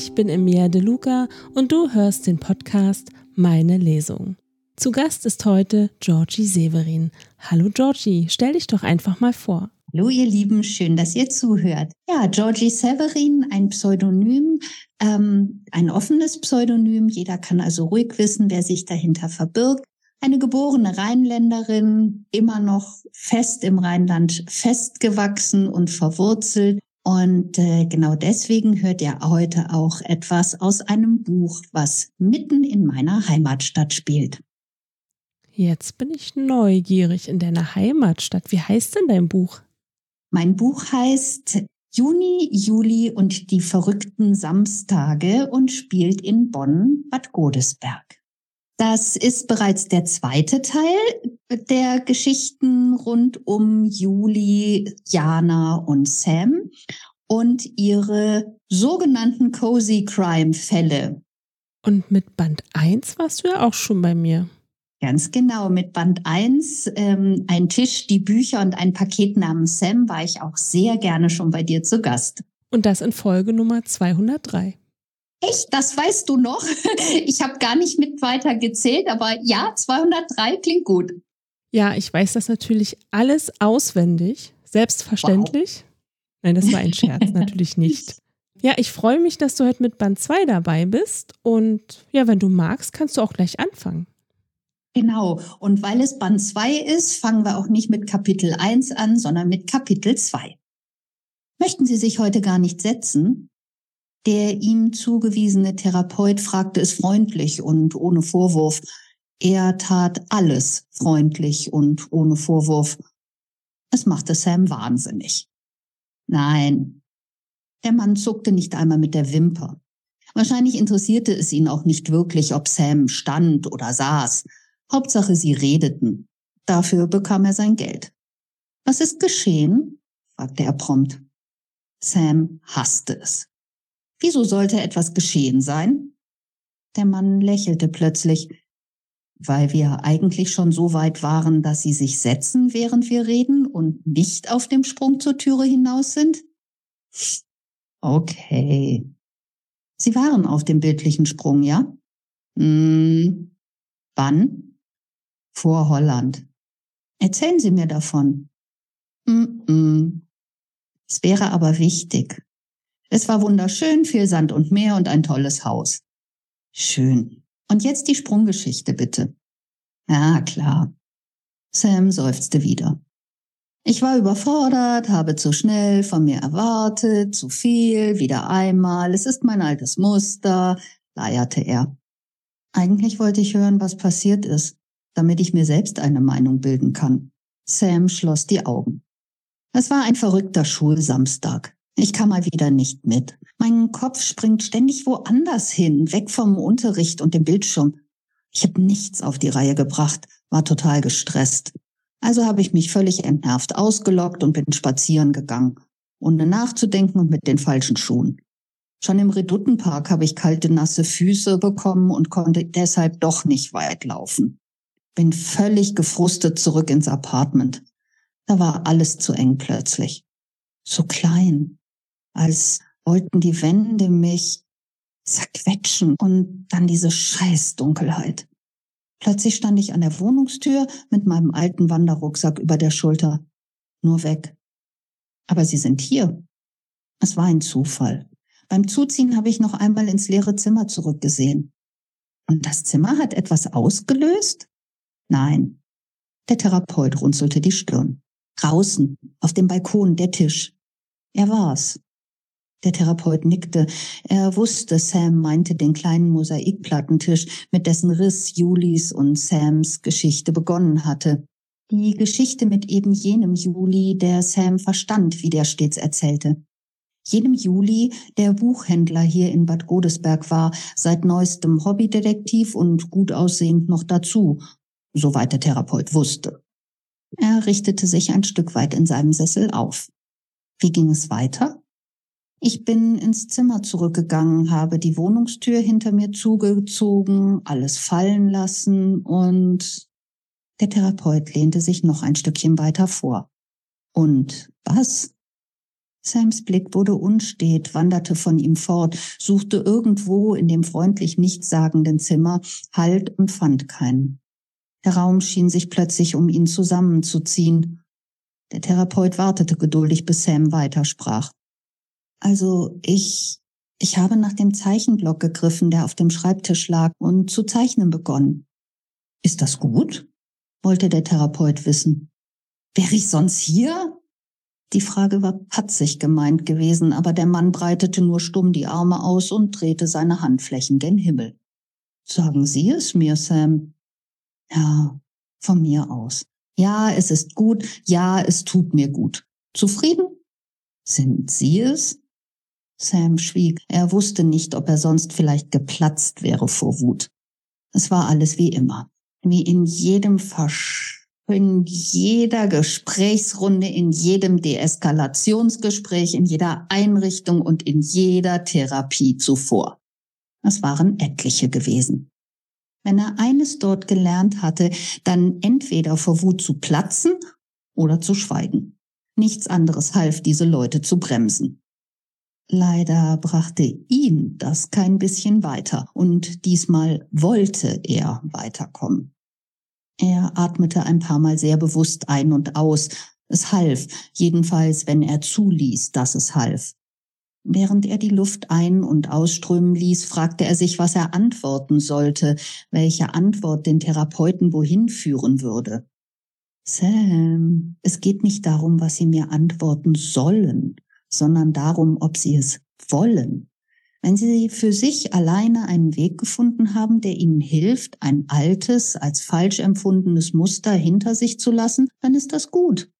Ich bin Emilia De Luca und du hörst den Podcast Meine Lesung. Zu Gast ist heute Georgie Severin. Hallo Georgie, stell dich doch einfach mal vor. Hallo ihr Lieben, schön, dass ihr zuhört. Ja, Georgie Severin, ein Pseudonym, ähm, ein offenes Pseudonym. Jeder kann also ruhig wissen, wer sich dahinter verbirgt. Eine geborene Rheinländerin, immer noch fest im Rheinland festgewachsen und verwurzelt. Und äh, genau deswegen hört ihr heute auch etwas aus einem Buch, was mitten in meiner Heimatstadt spielt. Jetzt bin ich neugierig in deiner Heimatstadt. Wie heißt denn dein Buch? Mein Buch heißt Juni, Juli und die verrückten Samstage und spielt in Bonn, Bad Godesberg. Das ist bereits der zweite Teil der Geschichten rund um Julie, Jana und Sam und ihre sogenannten Cozy Crime Fälle. Und mit Band 1 warst du ja auch schon bei mir. Ganz genau, mit Band 1, ähm, ein Tisch, die Bücher und ein Paket namens Sam war ich auch sehr gerne schon bei dir zu Gast. Und das in Folge Nummer 203. Echt, das weißt du noch? Ich habe gar nicht mit weiter gezählt, aber ja, 203 klingt gut. Ja, ich weiß das natürlich alles auswendig, selbstverständlich. Wow. Nein, das war ein Scherz, natürlich nicht. Ja, ich freue mich, dass du heute mit Band 2 dabei bist. Und ja, wenn du magst, kannst du auch gleich anfangen. Genau. Und weil es Band 2 ist, fangen wir auch nicht mit Kapitel 1 an, sondern mit Kapitel 2. Möchten Sie sich heute gar nicht setzen? Der ihm zugewiesene Therapeut fragte es freundlich und ohne Vorwurf. Er tat alles freundlich und ohne Vorwurf. Es machte Sam wahnsinnig. Nein, der Mann zuckte nicht einmal mit der Wimper. Wahrscheinlich interessierte es ihn auch nicht wirklich, ob Sam stand oder saß. Hauptsache, sie redeten. Dafür bekam er sein Geld. Was ist geschehen? fragte er prompt. Sam hasste es. Wieso sollte etwas geschehen sein? Der Mann lächelte plötzlich, weil wir eigentlich schon so weit waren, dass sie sich setzen, während wir reden und nicht auf dem Sprung zur Türe hinaus sind? Okay. Sie waren auf dem bildlichen Sprung, ja? Hm. Wann? Vor Holland. Erzählen Sie mir davon. Mm -mm. Es wäre aber wichtig. Es war wunderschön, viel Sand und Meer und ein tolles Haus. Schön. Und jetzt die Sprunggeschichte bitte. Ja, klar. Sam seufzte wieder. Ich war überfordert, habe zu schnell von mir erwartet, zu viel, wieder einmal, es ist mein altes Muster, leierte er. Eigentlich wollte ich hören, was passiert ist, damit ich mir selbst eine Meinung bilden kann. Sam schloss die Augen. Es war ein verrückter Schulsamstag. Ich kam mal wieder nicht mit. Mein Kopf springt ständig woanders hin, weg vom Unterricht und dem Bildschirm. Ich habe nichts auf die Reihe gebracht, war total gestresst. Also habe ich mich völlig entnervt ausgelockt und bin spazieren gegangen, ohne nachzudenken und mit den falschen Schuhen. Schon im Reduttenpark habe ich kalte, nasse Füße bekommen und konnte deshalb doch nicht weit laufen. Bin völlig gefrustet zurück ins Apartment. Da war alles zu eng plötzlich. So klein, als wollten die Wände mich zerquetschen und dann diese Scheißdunkelheit. Plötzlich stand ich an der Wohnungstür mit meinem alten Wanderrucksack über der Schulter. Nur weg. Aber sie sind hier. Es war ein Zufall. Beim Zuziehen habe ich noch einmal ins leere Zimmer zurückgesehen. Und das Zimmer hat etwas ausgelöst? Nein. Der Therapeut runzelte die Stirn. Draußen, auf dem Balkon, der Tisch. Er war's. Der Therapeut nickte. Er wusste, Sam meinte den kleinen Mosaikplattentisch, mit dessen Riss Julis und Sams Geschichte begonnen hatte. Die Geschichte mit eben jenem Juli, der Sam verstand, wie der stets erzählte. Jenem Juli, der Buchhändler hier in Bad Godesberg war, seit neuestem Hobbydetektiv und gut aussehend noch dazu, soweit der Therapeut wusste. Er richtete sich ein Stück weit in seinem Sessel auf. Wie ging es weiter? Ich bin ins Zimmer zurückgegangen, habe die Wohnungstür hinter mir zugezogen, alles fallen lassen und der Therapeut lehnte sich noch ein Stückchen weiter vor. Und was? Sams Blick wurde unstet, wanderte von ihm fort, suchte irgendwo in dem freundlich nichtssagenden Zimmer Halt und fand keinen. Der Raum schien sich plötzlich um ihn zusammenzuziehen. Der Therapeut wartete geduldig, bis Sam weitersprach. Also ich, ich habe nach dem Zeichenblock gegriffen, der auf dem Schreibtisch lag, und zu zeichnen begonnen. Ist das gut? wollte der Therapeut wissen. Wäre ich sonst hier? Die Frage war patzig gemeint gewesen, aber der Mann breitete nur stumm die Arme aus und drehte seine Handflächen gen Himmel. Sagen Sie es mir, Sam. Ja, von mir aus. Ja, es ist gut. Ja, es tut mir gut. Zufrieden? Sind Sie es? Sam schwieg. Er wusste nicht, ob er sonst vielleicht geplatzt wäre vor Wut. Es war alles wie immer. Wie in jedem Versch in jeder Gesprächsrunde, in jedem Deeskalationsgespräch, in jeder Einrichtung und in jeder Therapie zuvor. Es waren etliche gewesen. Wenn er eines dort gelernt hatte, dann entweder vor Wut zu platzen oder zu schweigen. Nichts anderes half, diese Leute zu bremsen. Leider brachte ihn das kein bisschen weiter und diesmal wollte er weiterkommen. Er atmete ein paar Mal sehr bewusst ein und aus. Es half, jedenfalls wenn er zuließ, dass es half. Während er die Luft ein- und ausströmen ließ, fragte er sich, was er antworten sollte, welche Antwort den Therapeuten wohin führen würde. Sam, es geht nicht darum, was Sie mir antworten sollen, sondern darum, ob Sie es wollen. Wenn Sie für sich alleine einen Weg gefunden haben, der Ihnen hilft, ein altes, als falsch empfundenes Muster hinter sich zu lassen, dann ist das gut.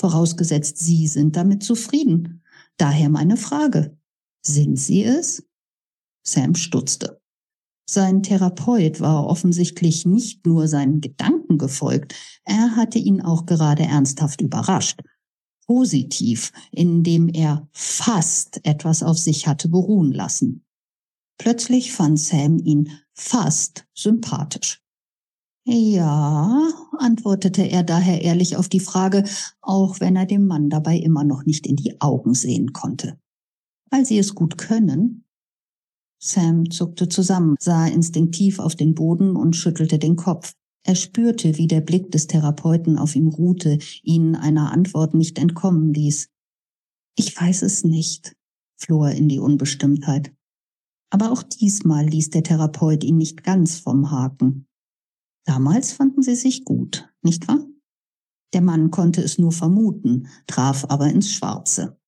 Vorausgesetzt, Sie sind damit zufrieden. Daher meine Frage. Sind Sie es? Sam stutzte. Sein Therapeut war offensichtlich nicht nur seinen Gedanken gefolgt, er hatte ihn auch gerade ernsthaft überrascht positiv, indem er fast etwas auf sich hatte beruhen lassen. Plötzlich fand Sam ihn fast sympathisch. Ja, antwortete er daher ehrlich auf die Frage, auch wenn er dem Mann dabei immer noch nicht in die Augen sehen konnte. Weil sie es gut können? Sam zuckte zusammen, sah instinktiv auf den Boden und schüttelte den Kopf. Er spürte, wie der Blick des Therapeuten auf ihm ruhte, ihn einer Antwort nicht entkommen ließ. Ich weiß es nicht, floh er in die Unbestimmtheit. Aber auch diesmal ließ der Therapeut ihn nicht ganz vom Haken. Damals fanden sie sich gut, nicht wahr? Der Mann konnte es nur vermuten, traf aber ins Schwarze.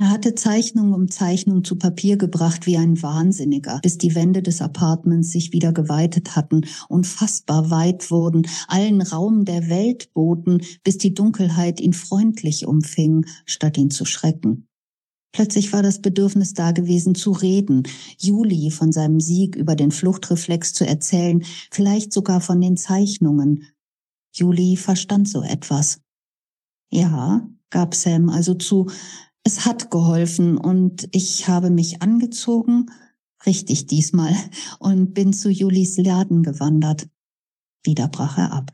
Er hatte Zeichnung um Zeichnung zu Papier gebracht wie ein Wahnsinniger, bis die Wände des Apartments sich wieder geweitet hatten, unfassbar weit wurden, allen Raum der Welt boten, bis die Dunkelheit ihn freundlich umfing, statt ihn zu schrecken. Plötzlich war das Bedürfnis da gewesen zu reden, Juli von seinem Sieg über den Fluchtreflex zu erzählen, vielleicht sogar von den Zeichnungen. Juli verstand so etwas. Ja, gab Sam also zu, es hat geholfen und ich habe mich angezogen, richtig diesmal, und bin zu Julis Laden gewandert. Wieder brach er ab.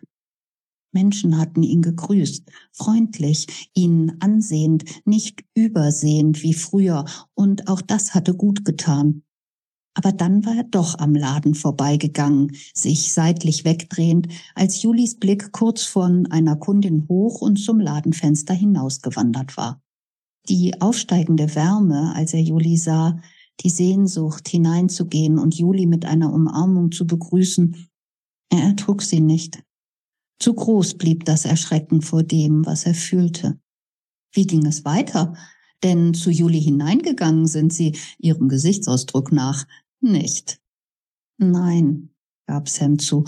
Menschen hatten ihn gegrüßt, freundlich, ihn ansehend, nicht übersehend wie früher, und auch das hatte gut getan. Aber dann war er doch am Laden vorbeigegangen, sich seitlich wegdrehend, als Julis Blick kurz von einer Kundin hoch und zum Ladenfenster hinausgewandert war die aufsteigende Wärme, als er Juli sah, die Sehnsucht hineinzugehen und Juli mit einer Umarmung zu begrüßen, er ertrug sie nicht. Zu groß blieb das Erschrecken vor dem, was er fühlte. Wie ging es weiter? Denn zu Juli hineingegangen sind sie, ihrem Gesichtsausdruck nach, nicht. Nein, gab Sam zu.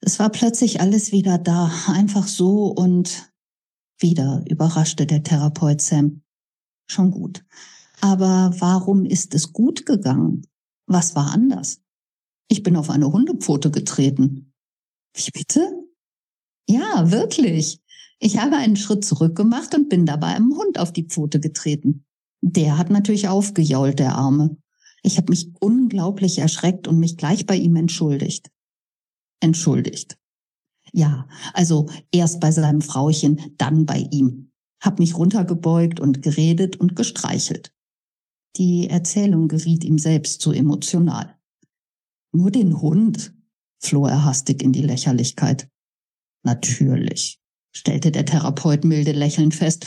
Es war plötzlich alles wieder da, einfach so und wieder überraschte der Therapeut Sam schon gut. Aber warum ist es gut gegangen? Was war anders? Ich bin auf eine Hundepfote getreten. Wie bitte? Ja, wirklich. Ich habe einen Schritt zurück gemacht und bin dabei einem Hund auf die Pfote getreten. Der hat natürlich aufgejault, der Arme. Ich habe mich unglaublich erschreckt und mich gleich bei ihm entschuldigt. Entschuldigt. Ja, also erst bei seinem Frauchen, dann bei ihm. Hab mich runtergebeugt und geredet und gestreichelt. Die Erzählung geriet ihm selbst zu emotional. Nur den Hund, floh er hastig in die Lächerlichkeit. Natürlich, stellte der Therapeut milde lächelnd fest,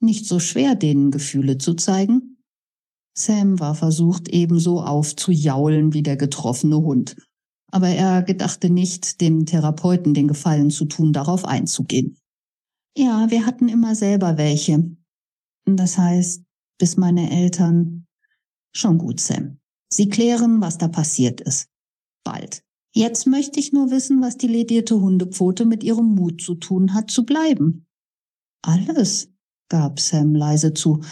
nicht so schwer, denen Gefühle zu zeigen. Sam war versucht, ebenso aufzujaulen wie der getroffene Hund. Aber er gedachte nicht, dem Therapeuten den Gefallen zu tun, darauf einzugehen. Ja, wir hatten immer selber welche. Das heißt, bis meine Eltern. Schon gut, Sam. Sie klären, was da passiert ist. Bald. Jetzt möchte ich nur wissen, was die ledierte Hundepfote mit ihrem Mut zu tun hat, zu bleiben. Alles, gab Sam leise zu.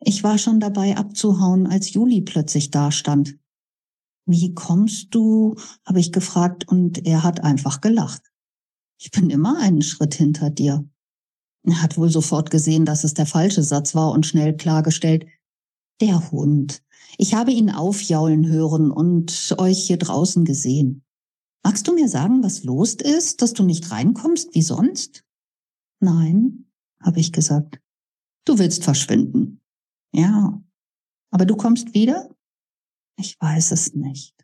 Ich war schon dabei abzuhauen, als Juli plötzlich dastand. Wie kommst du? habe ich gefragt und er hat einfach gelacht. Ich bin immer einen Schritt hinter dir. Er hat wohl sofort gesehen, dass es der falsche Satz war und schnell klargestellt, der Hund. Ich habe ihn aufjaulen hören und euch hier draußen gesehen. Magst du mir sagen, was los ist, dass du nicht reinkommst wie sonst? Nein, habe ich gesagt. Du willst verschwinden. Ja. Aber du kommst wieder? Ich weiß es nicht.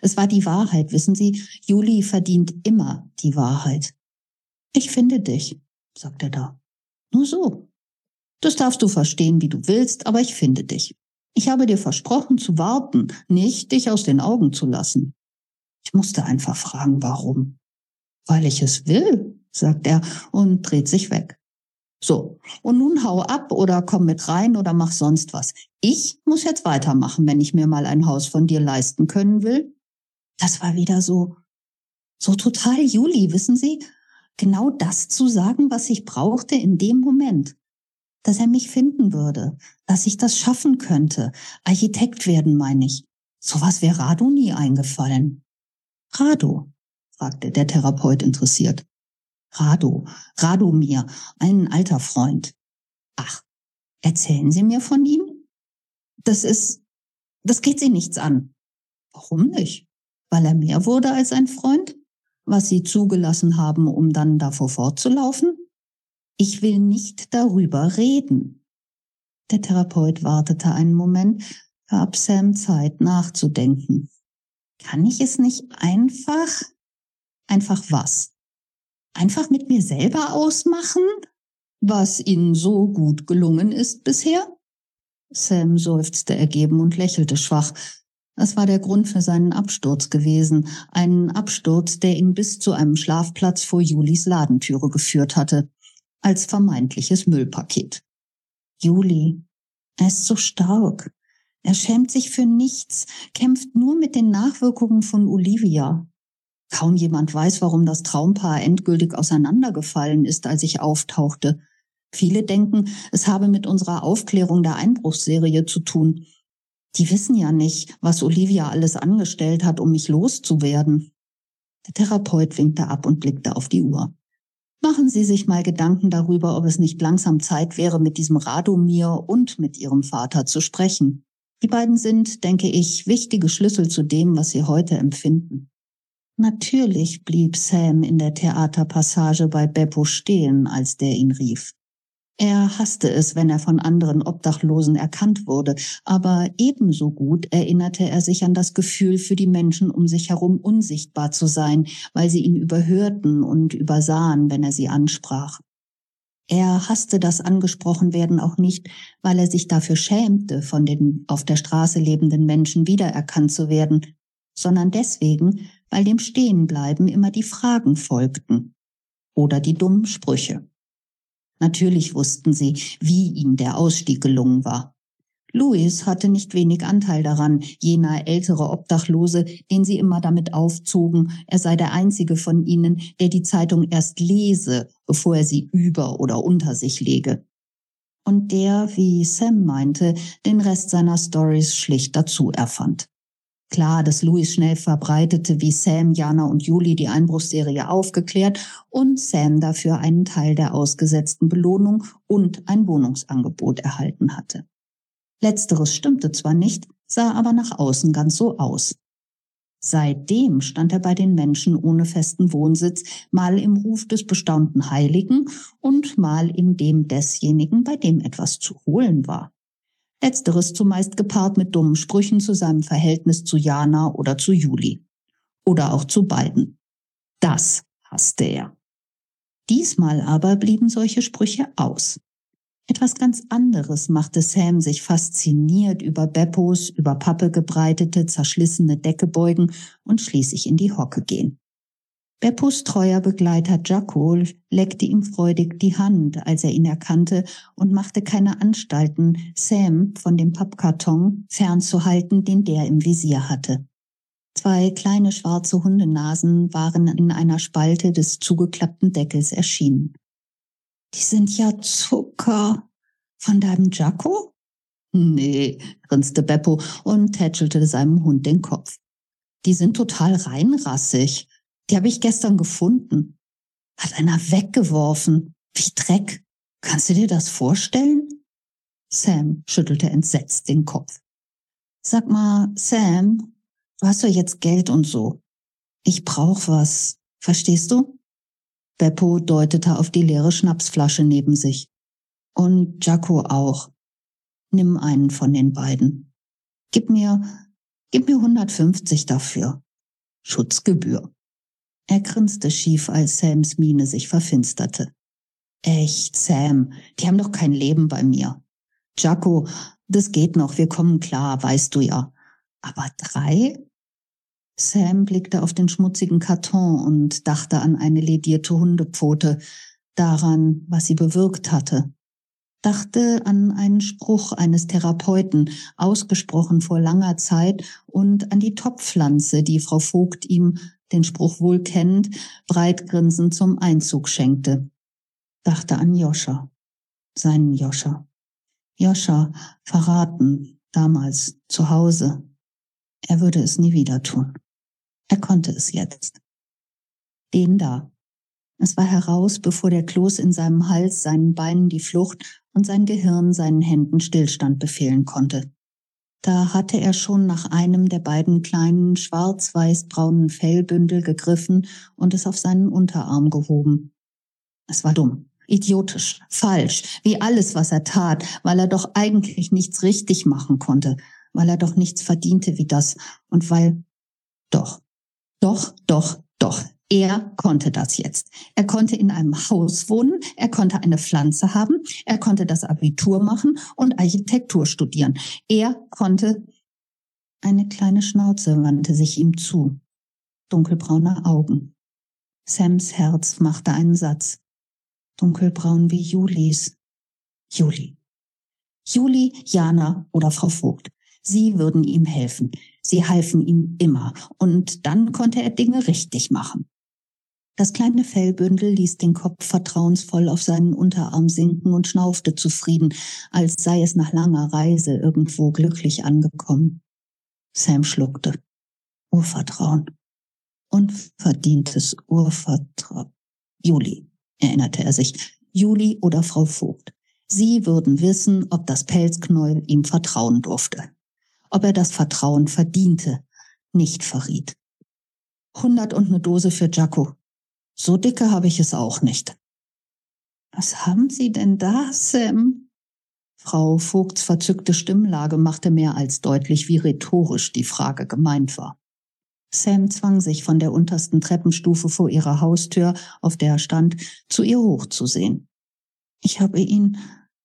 Es war die Wahrheit, wissen Sie. Juli verdient immer die Wahrheit. Ich finde dich, sagt er da. Nur so. Das darfst du verstehen, wie du willst, aber ich finde dich. Ich habe dir versprochen zu warten, nicht dich aus den Augen zu lassen. Ich musste einfach fragen, warum. Weil ich es will, sagt er und dreht sich weg. So, und nun hau ab oder komm mit rein oder mach sonst was. Ich muss jetzt weitermachen, wenn ich mir mal ein Haus von dir leisten können will. Das war wieder so, so total Juli, wissen Sie? Genau das zu sagen, was ich brauchte in dem Moment. Dass er mich finden würde, dass ich das schaffen könnte. Architekt werden, meine ich. Sowas wäre Rado nie eingefallen. Rado? fragte der Therapeut interessiert. Rado, Radomir, ein alter Freund. Ach, erzählen Sie mir von ihm? Das ist, das geht Sie nichts an. Warum nicht? Weil er mehr wurde als ein Freund? Was Sie zugelassen haben, um dann davor fortzulaufen? Ich will nicht darüber reden. Der Therapeut wartete einen Moment, gab Sam Zeit nachzudenken. Kann ich es nicht einfach? Einfach was? Einfach mit mir selber ausmachen, was Ihnen so gut gelungen ist bisher? Sam seufzte ergeben und lächelte schwach. Das war der Grund für seinen Absturz gewesen, einen Absturz, der ihn bis zu einem Schlafplatz vor Julis Ladentüre geführt hatte, als vermeintliches Müllpaket. Juli, er ist so stark. Er schämt sich für nichts, kämpft nur mit den Nachwirkungen von Olivia. Kaum jemand weiß, warum das Traumpaar endgültig auseinandergefallen ist, als ich auftauchte. Viele denken, es habe mit unserer Aufklärung der Einbruchsserie zu tun. Die wissen ja nicht, was Olivia alles angestellt hat, um mich loszuwerden. Der Therapeut winkte ab und blickte auf die Uhr. Machen Sie sich mal Gedanken darüber, ob es nicht langsam Zeit wäre, mit diesem Radomir und mit Ihrem Vater zu sprechen. Die beiden sind, denke ich, wichtige Schlüssel zu dem, was Sie heute empfinden. Natürlich blieb Sam in der Theaterpassage bei Beppo stehen, als der ihn rief. Er hasste es, wenn er von anderen Obdachlosen erkannt wurde, aber ebenso gut erinnerte er sich an das Gefühl, für die Menschen um sich herum unsichtbar zu sein, weil sie ihn überhörten und übersahen, wenn er sie ansprach. Er hasste das Angesprochenwerden auch nicht, weil er sich dafür schämte, von den auf der Straße lebenden Menschen wiedererkannt zu werden, sondern deswegen, weil dem Stehenbleiben immer die Fragen folgten oder die dummen Sprüche. Natürlich wussten sie, wie ihm der Ausstieg gelungen war. Louis hatte nicht wenig Anteil daran, jener ältere Obdachlose, den sie immer damit aufzogen, er sei der einzige von ihnen, der die Zeitung erst lese, bevor er sie über oder unter sich lege. Und der, wie Sam meinte, den Rest seiner Stories schlicht dazu erfand. Klar, dass Louis schnell verbreitete, wie Sam, Jana und Julie die Einbruchsserie aufgeklärt und Sam dafür einen Teil der ausgesetzten Belohnung und ein Wohnungsangebot erhalten hatte. Letzteres stimmte zwar nicht, sah aber nach außen ganz so aus. Seitdem stand er bei den Menschen ohne festen Wohnsitz, mal im Ruf des bestaunten Heiligen und mal in dem desjenigen, bei dem etwas zu holen war. Letzteres zumeist gepaart mit dummen Sprüchen zu seinem Verhältnis zu Jana oder zu Juli. Oder auch zu beiden. Das hasste er. Diesmal aber blieben solche Sprüche aus. Etwas ganz anderes machte Sam sich fasziniert über Beppos, über Pappe gebreitete, zerschlissene Decke beugen und schließlich in die Hocke gehen. Beppos treuer Begleiter Jaco leckte ihm freudig die Hand, als er ihn erkannte, und machte keine Anstalten, Sam von dem Pappkarton fernzuhalten, den der im Visier hatte. Zwei kleine schwarze Hundenasen waren in einer Spalte des zugeklappten Deckels erschienen. Die sind ja Zucker. Von deinem Jacko? Nee, grinste Beppo und tätschelte seinem Hund den Kopf. Die sind total reinrassig. Die habe ich gestern gefunden. Hat einer weggeworfen. Wie Dreck. Kannst du dir das vorstellen? Sam schüttelte entsetzt den Kopf. Sag mal, Sam, du hast doch jetzt Geld und so. Ich brauch was. Verstehst du? Beppo deutete auf die leere Schnapsflasche neben sich. Und Jaco auch. Nimm einen von den beiden. Gib mir, gib mir 150 dafür. Schutzgebühr. Er grinste schief, als Sams Miene sich verfinsterte. Echt, Sam, die haben doch kein Leben bei mir. Jaco, das geht noch, wir kommen klar, weißt du ja. Aber drei? Sam blickte auf den schmutzigen Karton und dachte an eine ledierte Hundepfote, daran, was sie bewirkt hatte. Dachte an einen Spruch eines Therapeuten, ausgesprochen vor langer Zeit, und an die Topfpflanze, die Frau Vogt ihm, den Spruch wohl kennt, breitgrinsend zum Einzug schenkte. Dachte an Joscha, seinen Joscha. Joscha, verraten, damals, zu Hause. Er würde es nie wieder tun. Er konnte es jetzt. Den da. Es war heraus, bevor der Kloß in seinem Hals seinen Beinen die Flucht und sein Gehirn seinen Händen Stillstand befehlen konnte. Da hatte er schon nach einem der beiden kleinen schwarz-weiß-braunen Fellbündel gegriffen und es auf seinen Unterarm gehoben. Es war dumm, idiotisch, falsch, wie alles, was er tat, weil er doch eigentlich nichts richtig machen konnte, weil er doch nichts verdiente wie das und weil doch doch, doch, doch. Er konnte das jetzt. Er konnte in einem Haus wohnen, er konnte eine Pflanze haben, er konnte das Abitur machen und Architektur studieren. Er konnte. Eine kleine Schnauze wandte sich ihm zu. Dunkelbraune Augen. Sams Herz machte einen Satz. Dunkelbraun wie Julis. Juli. Juli, Jana oder Frau Vogt. Sie würden ihm helfen. Sie halfen ihm immer. Und dann konnte er Dinge richtig machen. Das kleine Fellbündel ließ den Kopf vertrauensvoll auf seinen Unterarm sinken und schnaufte zufrieden, als sei es nach langer Reise irgendwo glücklich angekommen. Sam schluckte. Urvertrauen. Unverdientes Urvertrauen. Juli, erinnerte er sich. Juli oder Frau Vogt. Sie würden wissen, ob das Pelzknäuel ihm vertrauen durfte ob er das Vertrauen verdiente, nicht verriet. Hundert und eine Dose für Jaco. So dicke habe ich es auch nicht. Was haben Sie denn da, Sam? Frau Vogts verzückte Stimmlage machte mehr als deutlich, wie rhetorisch die Frage gemeint war. Sam zwang sich von der untersten Treppenstufe vor ihrer Haustür, auf der er stand, zu ihr hochzusehen. Ich habe ihn,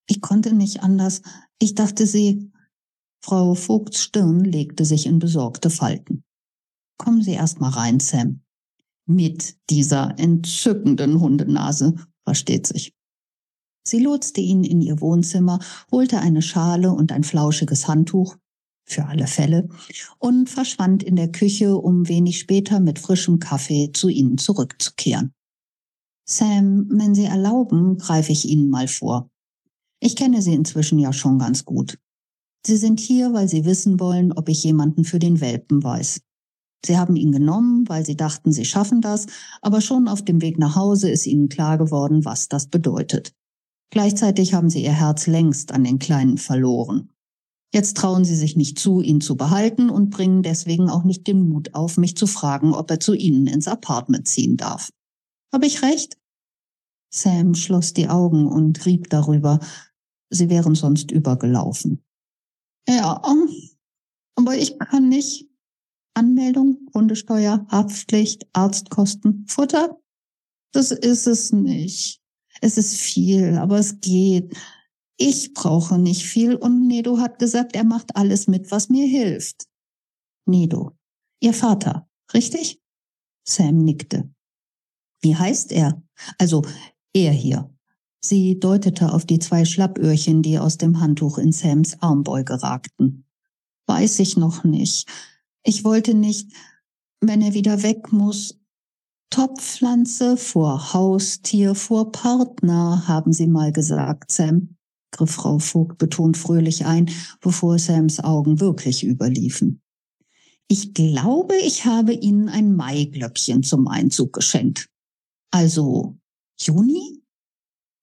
ich konnte nicht anders. Ich dachte, Sie, Frau Vogts Stirn legte sich in besorgte Falten. Kommen Sie erst mal rein, Sam. Mit dieser entzückenden Hundenase, versteht sich. Sie lotste ihn in ihr Wohnzimmer, holte eine Schale und ein flauschiges Handtuch, für alle Fälle, und verschwand in der Küche, um wenig später mit frischem Kaffee zu ihnen zurückzukehren. Sam, wenn Sie erlauben, greife ich Ihnen mal vor. Ich kenne Sie inzwischen ja schon ganz gut. Sie sind hier, weil Sie wissen wollen, ob ich jemanden für den Welpen weiß. Sie haben ihn genommen, weil Sie dachten, Sie schaffen das, aber schon auf dem Weg nach Hause ist Ihnen klar geworden, was das bedeutet. Gleichzeitig haben Sie Ihr Herz längst an den Kleinen verloren. Jetzt trauen sie sich nicht zu, ihn zu behalten und bringen deswegen auch nicht den Mut auf, mich zu fragen, ob er zu ihnen ins Apartment ziehen darf. Habe ich recht? Sam schloss die Augen und rieb darüber. Sie wären sonst übergelaufen. Ja, aber ich kann nicht. Anmeldung, Hundesteuer, Haftpflicht, Arztkosten, Futter? Das ist es nicht. Es ist viel, aber es geht. Ich brauche nicht viel und Nedo hat gesagt, er macht alles mit, was mir hilft. Nedo, Ihr Vater, richtig? Sam nickte. Wie heißt er? Also, er hier. Sie deutete auf die zwei Schlappöhrchen, die aus dem Handtuch in Sams Armbeuge ragten. Weiß ich noch nicht. Ich wollte nicht, wenn er wieder weg muss. Topfpflanze vor Haustier vor Partner, haben Sie mal gesagt, Sam, griff Frau Vogt betont fröhlich ein, bevor Sams Augen wirklich überliefen. Ich glaube, ich habe Ihnen ein Maiglöckchen zum Einzug geschenkt. Also Juni?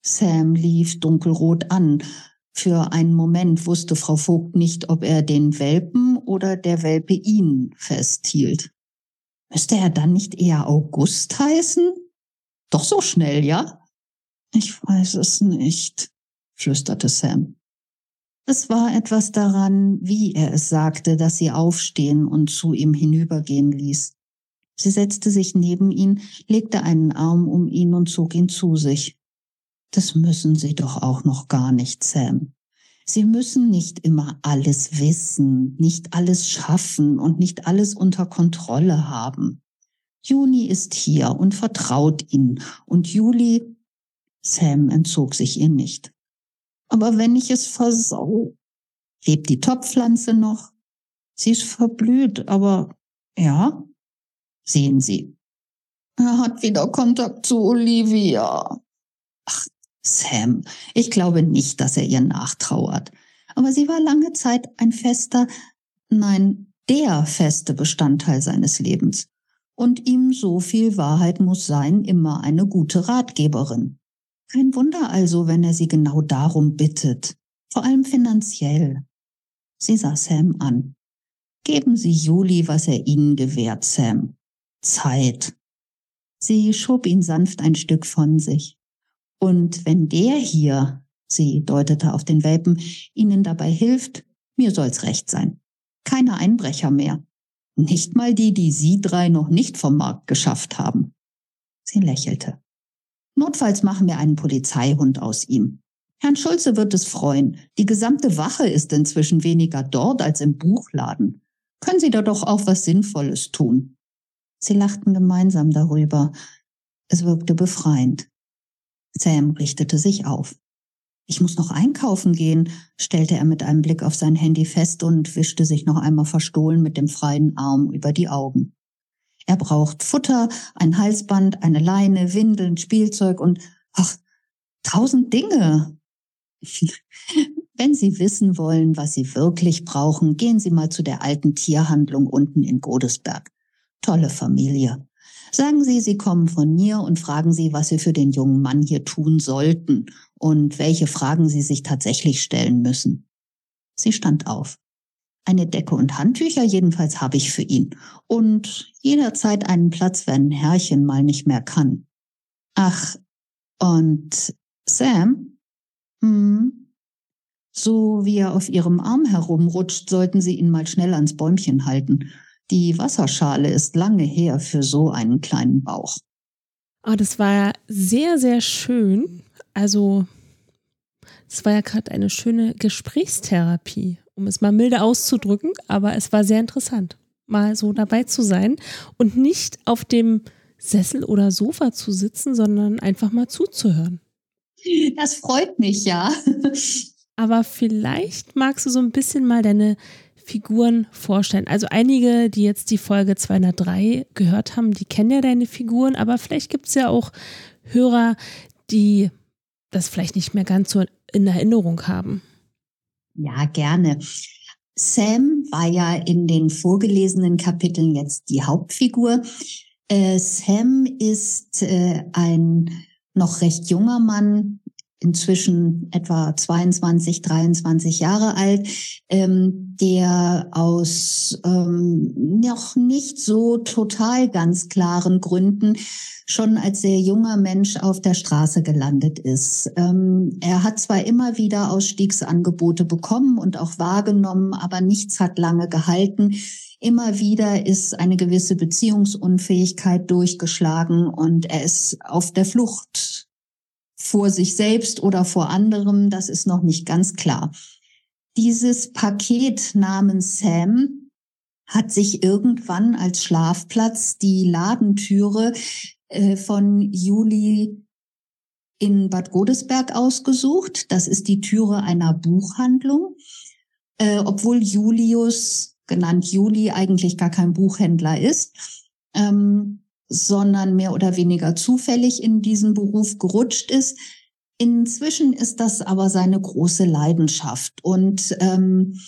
Sam lief dunkelrot an. Für einen Moment wusste Frau Vogt nicht, ob er den Welpen oder der Welpe ihn festhielt. Müsste er dann nicht eher August heißen? Doch so schnell, ja? Ich weiß es nicht, flüsterte Sam. Es war etwas daran, wie er es sagte, dass sie aufstehen und zu ihm hinübergehen ließ. Sie setzte sich neben ihn, legte einen Arm um ihn und zog ihn zu sich. Das müssen Sie doch auch noch gar nicht, Sam. Sie müssen nicht immer alles wissen, nicht alles schaffen und nicht alles unter Kontrolle haben. Juni ist hier und vertraut Ihnen und Juli, Sam entzog sich ihr nicht. Aber wenn ich es versau, lebt die Topfpflanze noch? Sie ist verblüht, aber ja, sehen Sie. Er hat wieder Kontakt zu Olivia. Ach, Sam, ich glaube nicht, dass er ihr nachtrauert. Aber sie war lange Zeit ein fester, nein, der feste Bestandteil seines Lebens. Und ihm so viel Wahrheit muss sein, immer eine gute Ratgeberin. Kein Wunder also, wenn er sie genau darum bittet, vor allem finanziell. Sie sah Sam an. Geben Sie Juli, was er Ihnen gewährt, Sam. Zeit. Sie schob ihn sanft ein Stück von sich. Und wenn der hier, sie deutete auf den Welpen, ihnen dabei hilft, mir soll's recht sein. Keine Einbrecher mehr. Nicht mal die, die Sie drei noch nicht vom Markt geschafft haben. Sie lächelte. Notfalls machen wir einen Polizeihund aus ihm. Herrn Schulze wird es freuen. Die gesamte Wache ist inzwischen weniger dort als im Buchladen. Können Sie da doch auch was Sinnvolles tun? Sie lachten gemeinsam darüber. Es wirkte befreiend. Sam richtete sich auf. Ich muss noch einkaufen gehen, stellte er mit einem Blick auf sein Handy fest und wischte sich noch einmal verstohlen mit dem freien Arm über die Augen. Er braucht Futter, ein Halsband, eine Leine, Windeln, Spielzeug und ach, tausend Dinge. Wenn Sie wissen wollen, was Sie wirklich brauchen, gehen Sie mal zu der alten Tierhandlung unten in Godesberg. Tolle Familie. Sagen Sie, Sie kommen von mir und fragen Sie, was Sie für den jungen Mann hier tun sollten und welche Fragen Sie sich tatsächlich stellen müssen. Sie stand auf. Eine Decke und Handtücher jedenfalls habe ich für ihn und jederzeit einen Platz, wenn Herrchen mal nicht mehr kann. Ach, und Sam? Hm. So wie er auf ihrem Arm herumrutscht, sollten Sie ihn mal schnell ans Bäumchen halten. Die Wasserschale ist lange her für so einen kleinen Bauch. Oh, das war sehr, sehr schön. Also, es war ja gerade eine schöne Gesprächstherapie, um es mal milde auszudrücken, aber es war sehr interessant, mal so dabei zu sein und nicht auf dem Sessel oder Sofa zu sitzen, sondern einfach mal zuzuhören. Das freut mich, ja. Aber vielleicht magst du so ein bisschen mal deine Figuren vorstellen? Also einige, die jetzt die Folge 203 gehört haben, die kennen ja deine Figuren, aber vielleicht gibt es ja auch Hörer, die das vielleicht nicht mehr ganz so in Erinnerung haben. Ja, gerne. Sam war ja in den vorgelesenen Kapiteln jetzt die Hauptfigur. Äh, Sam ist äh, ein noch recht junger Mann, inzwischen etwa 22, 23 Jahre alt, ähm, der aus ähm, noch nicht so total ganz klaren Gründen schon als sehr junger Mensch auf der Straße gelandet ist. Ähm, er hat zwar immer wieder Ausstiegsangebote bekommen und auch wahrgenommen, aber nichts hat lange gehalten. Immer wieder ist eine gewisse Beziehungsunfähigkeit durchgeschlagen und er ist auf der Flucht vor sich selbst oder vor anderem, das ist noch nicht ganz klar. Dieses Paket namens Sam hat sich irgendwann als Schlafplatz die Ladentüre äh, von Juli in Bad Godesberg ausgesucht. Das ist die Türe einer Buchhandlung, äh, obwohl Julius, genannt Juli, eigentlich gar kein Buchhändler ist. Ähm, sondern mehr oder weniger zufällig in diesen Beruf gerutscht ist. Inzwischen ist das aber seine große Leidenschaft. Und ähm,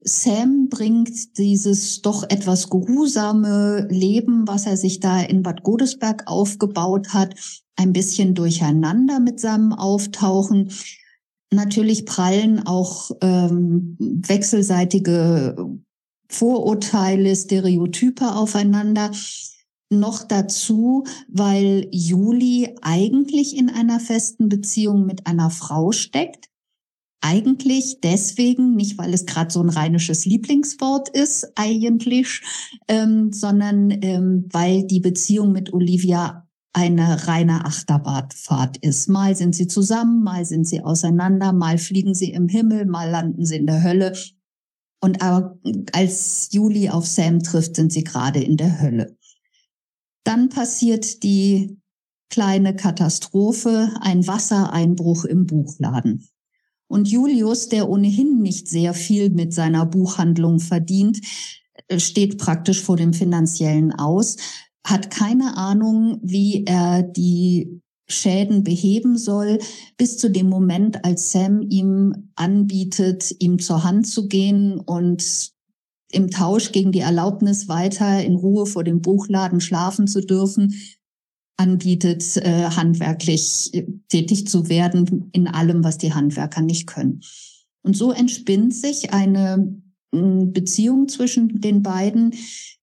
Sam bringt dieses doch etwas geruhsame Leben, was er sich da in Bad Godesberg aufgebaut hat, ein bisschen durcheinander mit seinem Auftauchen. Natürlich prallen auch ähm, wechselseitige Vorurteile, Stereotype aufeinander noch dazu, weil Juli eigentlich in einer festen Beziehung mit einer Frau steckt. Eigentlich deswegen, nicht weil es gerade so ein rheinisches Lieblingswort ist, eigentlich, ähm, sondern ähm, weil die Beziehung mit Olivia eine reine Achterbahnfahrt ist. Mal sind sie zusammen, mal sind sie auseinander, mal fliegen sie im Himmel, mal landen sie in der Hölle. Und aber als Juli auf Sam trifft, sind sie gerade in der Hölle. Dann passiert die kleine Katastrophe, ein Wassereinbruch im Buchladen. Und Julius, der ohnehin nicht sehr viel mit seiner Buchhandlung verdient, äh, steht praktisch vor dem finanziellen Aus, hat keine Ahnung, wie er die Schäden beheben soll, bis zu dem Moment, als Sam ihm anbietet, ihm zur Hand zu gehen und im Tausch gegen die Erlaubnis, weiter in Ruhe vor dem Buchladen schlafen zu dürfen, anbietet, äh, handwerklich äh, tätig zu werden in allem, was die Handwerker nicht können. Und so entspinnt sich eine Beziehung zwischen den beiden,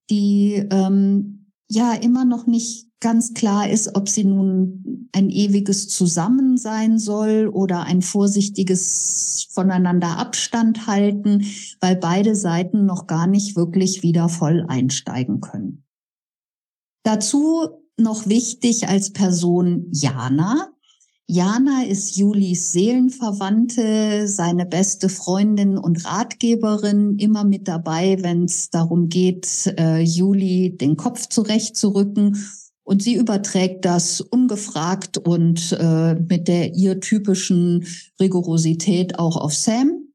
die ähm, ja immer noch nicht ganz klar ist, ob sie nun ein ewiges Zusammen sein soll oder ein vorsichtiges voneinander Abstand halten, weil beide Seiten noch gar nicht wirklich wieder voll einsteigen können. Dazu noch wichtig als Person Jana. Jana ist Julis Seelenverwandte, seine beste Freundin und Ratgeberin, immer mit dabei, wenn es darum geht, äh, Juli den Kopf zurechtzurücken und sie überträgt das ungefragt und äh, mit der ihr typischen Rigorosität auch auf Sam.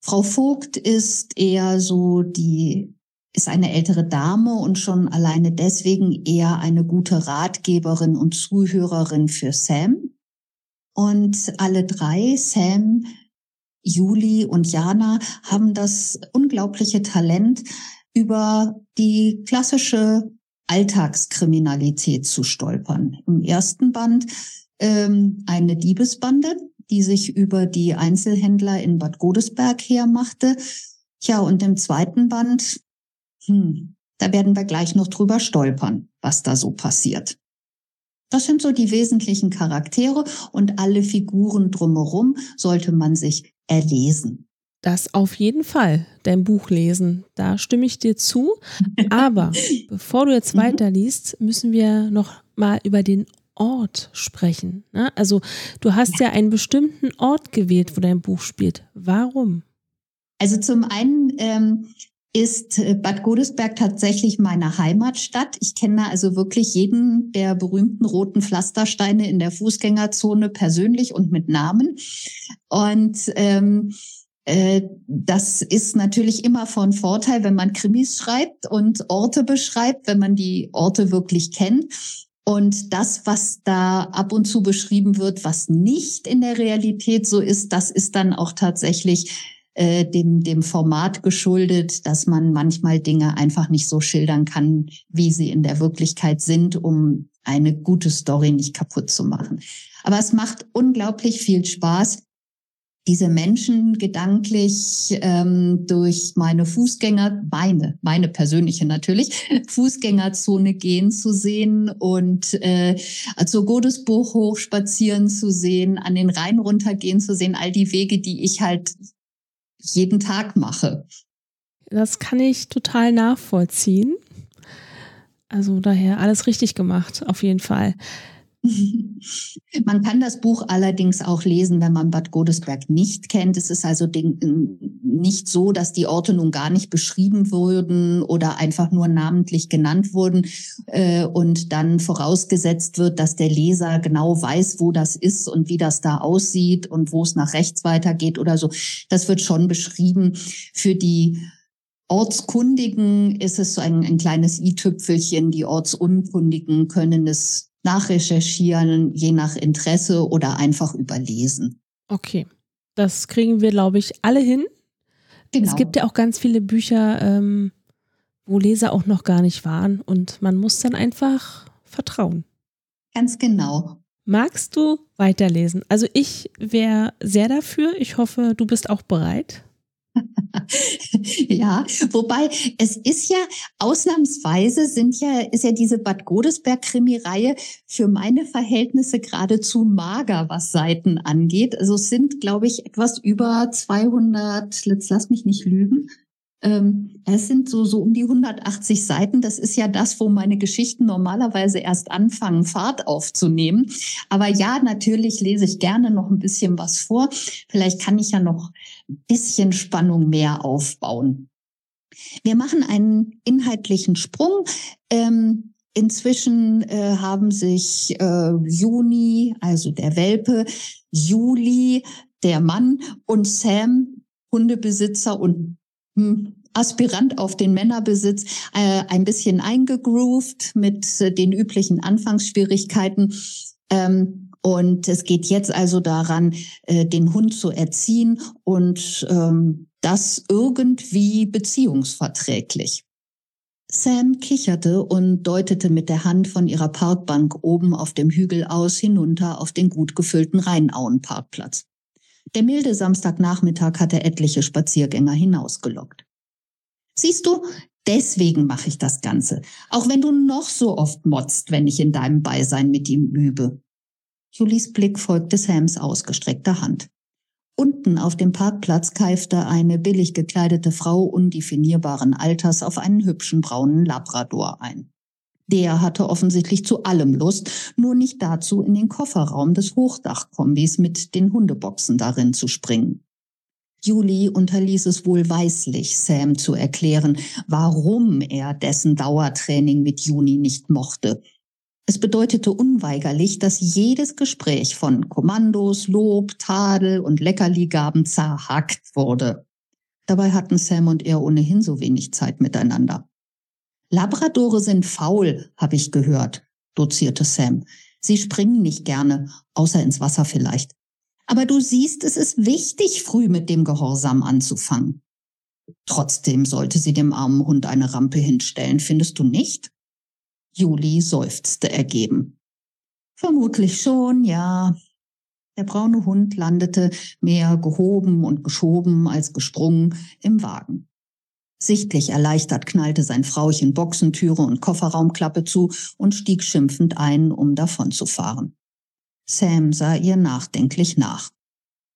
Frau Vogt ist eher so die, ist eine ältere Dame und schon alleine deswegen eher eine gute Ratgeberin und Zuhörerin für Sam. Und alle drei, Sam, Juli und Jana, haben das unglaubliche Talent, über die klassische Alltagskriminalität zu stolpern. Im ersten Band ähm, eine Diebesbande, die sich über die Einzelhändler in Bad Godesberg hermachte. Ja, und im zweiten Band, hm, da werden wir gleich noch drüber stolpern, was da so passiert. Das sind so die wesentlichen Charaktere und alle Figuren drumherum sollte man sich erlesen. Das auf jeden Fall, dein Buch lesen. Da stimme ich dir zu. Aber bevor du jetzt mhm. weiterliest, müssen wir noch mal über den Ort sprechen. Ne? Also du hast ja. ja einen bestimmten Ort gewählt, wo dein Buch spielt. Warum? Also zum einen ähm, ist äh, Bad Godesberg tatsächlich meine Heimatstadt. Ich kenne also wirklich jeden der berühmten roten Pflastersteine in der Fußgängerzone persönlich und mit Namen. Und ähm, äh, das ist natürlich immer von Vorteil, wenn man Krimis schreibt und Orte beschreibt, wenn man die Orte wirklich kennt. Und das, was da ab und zu beschrieben wird, was nicht in der Realität so ist, das ist dann auch tatsächlich äh, dem, dem Format geschuldet, dass man manchmal Dinge einfach nicht so schildern kann, wie sie in der Wirklichkeit sind, um eine gute Story nicht kaputt zu machen. Aber es macht unglaublich viel Spaß, diese Menschen gedanklich ähm, durch meine Fußgänger, meine, meine persönliche natürlich, Fußgängerzone gehen zu sehen und äh, zur Godesbuch hoch spazieren zu sehen, an den Rhein runtergehen zu sehen, all die Wege, die ich halt jeden Tag mache. Das kann ich total nachvollziehen. Also daher alles richtig gemacht, auf jeden Fall. Man kann das Buch allerdings auch lesen, wenn man Bad Godesberg nicht kennt. Es ist also nicht so, dass die Orte nun gar nicht beschrieben wurden oder einfach nur namentlich genannt wurden äh, und dann vorausgesetzt wird, dass der Leser genau weiß, wo das ist und wie das da aussieht und wo es nach rechts weitergeht oder so. Das wird schon beschrieben. Für die Ortskundigen ist es so ein, ein kleines i-Tüpfelchen. Die Ortsunkundigen können es nachrecherchieren, je nach Interesse oder einfach überlesen. Okay, das kriegen wir, glaube ich, alle hin. Genau. Es gibt ja auch ganz viele Bücher, ähm, wo Leser auch noch gar nicht waren und man muss dann einfach vertrauen. Ganz genau. Magst du weiterlesen? Also ich wäre sehr dafür. Ich hoffe, du bist auch bereit. ja, wobei es ist ja ausnahmsweise sind ja ist ja diese Bad Godesberg Krimireihe für meine Verhältnisse geradezu mager, was Seiten angeht. Also es sind, glaube ich, etwas über 200. Jetzt lass mich nicht lügen. Ähm, es sind so, so um die 180 Seiten. Das ist ja das, wo meine Geschichten normalerweise erst anfangen, Fahrt aufzunehmen. Aber ja, natürlich lese ich gerne noch ein bisschen was vor. Vielleicht kann ich ja noch ein bisschen Spannung mehr aufbauen. Wir machen einen inhaltlichen Sprung. Ähm, inzwischen äh, haben sich äh, Juni, also der Welpe, Juli, der Mann und Sam, Hundebesitzer und Aspirant auf den Männerbesitz äh, ein bisschen eingegroovt mit äh, den üblichen Anfangsschwierigkeiten. Ähm, und es geht jetzt also daran, äh, den Hund zu erziehen und ähm, das irgendwie beziehungsverträglich. Sam kicherte und deutete mit der Hand von ihrer Parkbank oben auf dem Hügel aus hinunter auf den gut gefüllten Rheinauen-Parkplatz. Der milde Samstagnachmittag hatte etliche Spaziergänger hinausgelockt. Siehst du, deswegen mache ich das Ganze, auch wenn du noch so oft motzt, wenn ich in deinem Beisein mit ihm übe. Julis Blick folgte Sams ausgestreckter Hand. Unten auf dem Parkplatz keifte eine billig gekleidete Frau undefinierbaren Alters auf einen hübschen braunen Labrador ein. Der hatte offensichtlich zu allem Lust, nur nicht dazu, in den Kofferraum des Hochdachkombis mit den Hundeboxen darin zu springen. Julie unterließ es wohl weislich, Sam zu erklären, warum er dessen Dauertraining mit Juni nicht mochte. Es bedeutete unweigerlich, dass jedes Gespräch von Kommandos, Lob, Tadel und Leckerligaben zerhackt wurde. Dabei hatten Sam und er ohnehin so wenig Zeit miteinander. Labradore sind faul, habe ich gehört, dozierte Sam. Sie springen nicht gerne, außer ins Wasser vielleicht. Aber du siehst, es ist wichtig, früh mit dem Gehorsam anzufangen. Trotzdem sollte sie dem armen Hund eine Rampe hinstellen, findest du nicht? Juli seufzte ergeben. Vermutlich schon, ja. Der braune Hund landete mehr gehoben und geschoben als gesprungen im Wagen. Sichtlich erleichtert knallte sein Frauchen Boxentüre und Kofferraumklappe zu und stieg schimpfend ein, um davonzufahren. Sam sah ihr nachdenklich nach.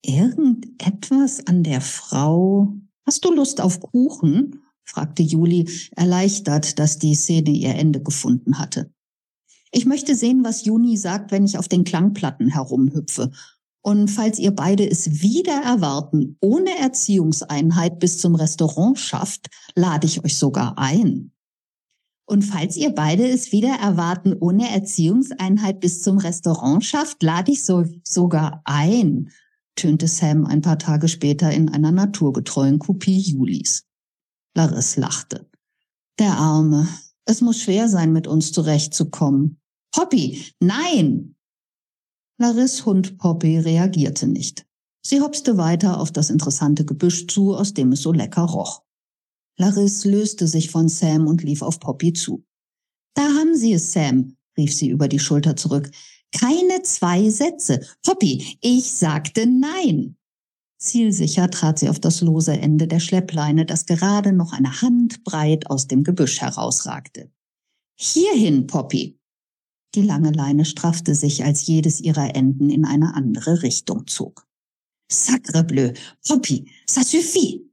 Irgendetwas an der Frau. Hast du Lust auf Kuchen? fragte Juli, erleichtert, dass die Szene ihr Ende gefunden hatte. Ich möchte sehen, was Juni sagt, wenn ich auf den Klangplatten herumhüpfe und falls ihr beide es wieder erwarten, ohne Erziehungseinheit bis zum Restaurant schafft, lade ich euch sogar ein. Und falls ihr beide es wieder erwarten, ohne Erziehungseinheit bis zum Restaurant schafft, lade ich so, sogar ein, tönte Sam ein paar Tage später in einer naturgetreuen Kopie Julis. Laris lachte. Der Arme. Es muss schwer sein, mit uns zurechtzukommen. Poppy, nein! Laris Hund Poppy reagierte nicht. Sie hopste weiter auf das interessante Gebüsch zu, aus dem es so lecker roch. Laris löste sich von Sam und lief auf Poppy zu. Da haben Sie es, Sam, rief sie über die Schulter zurück. Keine zwei Sätze. Poppy, ich sagte nein. Zielsicher trat sie auf das lose Ende der Schleppleine, das gerade noch eine Handbreit aus dem Gebüsch herausragte. Hierhin, Poppy. Die lange Leine straffte sich, als jedes ihrer Enden in eine andere Richtung zog. Sacre bleu, Poppy, ça suffit.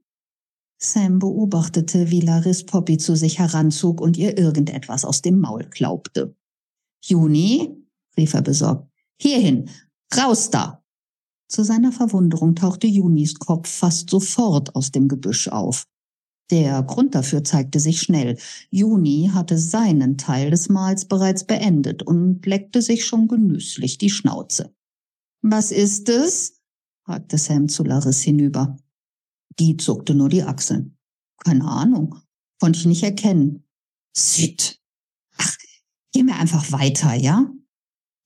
Sam beobachtete, wie Laris Poppy zu sich heranzog und ihr irgendetwas aus dem Maul klaubte. Juni, rief er besorgt, hierhin, raus da! Zu seiner Verwunderung tauchte Junis Kopf fast sofort aus dem Gebüsch auf. Der Grund dafür zeigte sich schnell. Juni hatte seinen Teil des Mahls bereits beendet und leckte sich schon genüsslich die Schnauze. Was ist es? fragte Sam zu Laris hinüber. Die zuckte nur die Achseln. Keine Ahnung. Konnte ich nicht erkennen. Sit. Ach, geh mir einfach weiter, ja?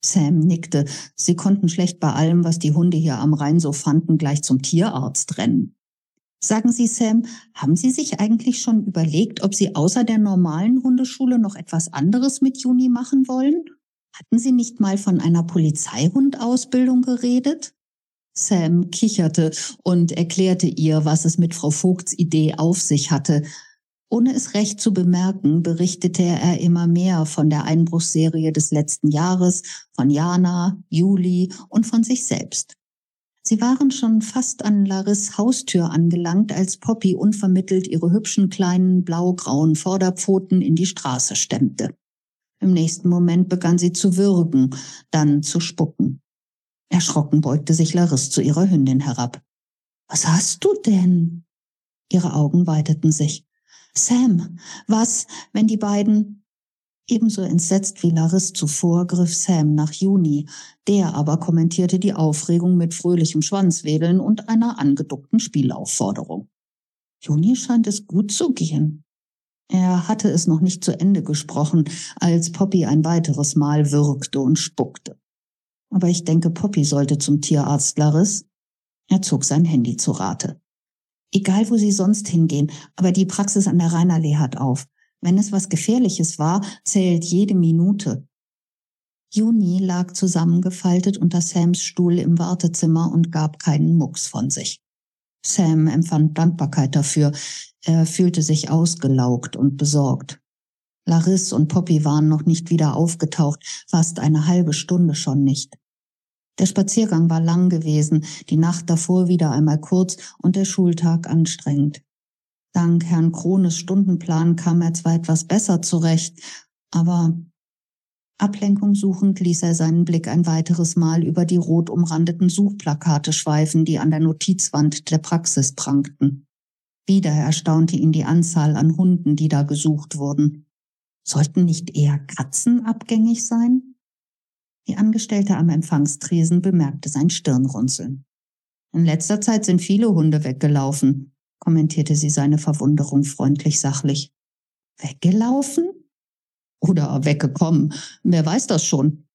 Sam nickte. Sie konnten schlecht bei allem, was die Hunde hier am Rhein so fanden, gleich zum Tierarzt rennen. Sagen Sie, Sam, haben Sie sich eigentlich schon überlegt, ob Sie außer der normalen Hundeschule noch etwas anderes mit Juni machen wollen? Hatten Sie nicht mal von einer Polizeihundausbildung geredet? Sam kicherte und erklärte ihr, was es mit Frau Vogts Idee auf sich hatte. Ohne es recht zu bemerken, berichtete er immer mehr von der Einbruchsserie des letzten Jahres, von Jana, Juli und von sich selbst. Sie waren schon fast an Laris Haustür angelangt, als Poppy unvermittelt ihre hübschen kleinen blau-grauen Vorderpfoten in die Straße stemmte. Im nächsten Moment begann sie zu würgen, dann zu spucken. Erschrocken beugte sich Laris zu ihrer Hündin herab. Was hast du denn? Ihre Augen weiteten sich. Sam, was, wenn die beiden... Ebenso entsetzt wie Laris zuvor griff Sam nach Juni, der aber kommentierte die Aufregung mit fröhlichem Schwanzwedeln und einer angeduckten Spielaufforderung. Juni scheint es gut zu gehen. Er hatte es noch nicht zu Ende gesprochen, als Poppy ein weiteres Mal würgte und spuckte. Aber ich denke, Poppy sollte zum Tierarzt, Laris. Er zog sein Handy zu Rate. Egal, wo Sie sonst hingehen, aber die Praxis an der Rheinallee hat auf. Wenn es was Gefährliches war, zählt jede Minute. Juni lag zusammengefaltet unter Sams Stuhl im Wartezimmer und gab keinen Mucks von sich. Sam empfand Dankbarkeit dafür. Er fühlte sich ausgelaugt und besorgt. Laris und Poppy waren noch nicht wieder aufgetaucht, fast eine halbe Stunde schon nicht. Der Spaziergang war lang gewesen, die Nacht davor wieder einmal kurz und der Schultag anstrengend. Dank Herrn Krones Stundenplan kam er zwar etwas besser zurecht, aber Ablenkung suchend ließ er seinen Blick ein weiteres Mal über die rot umrandeten Suchplakate schweifen, die an der Notizwand der Praxis prangten. Wieder erstaunte ihn die Anzahl an Hunden, die da gesucht wurden. Sollten nicht eher Katzen abgängig sein? Die Angestellte am Empfangstresen bemerkte sein Stirnrunzeln. In letzter Zeit sind viele Hunde weggelaufen, kommentierte sie seine Verwunderung freundlich sachlich. Weggelaufen? Oder weggekommen, wer weiß das schon.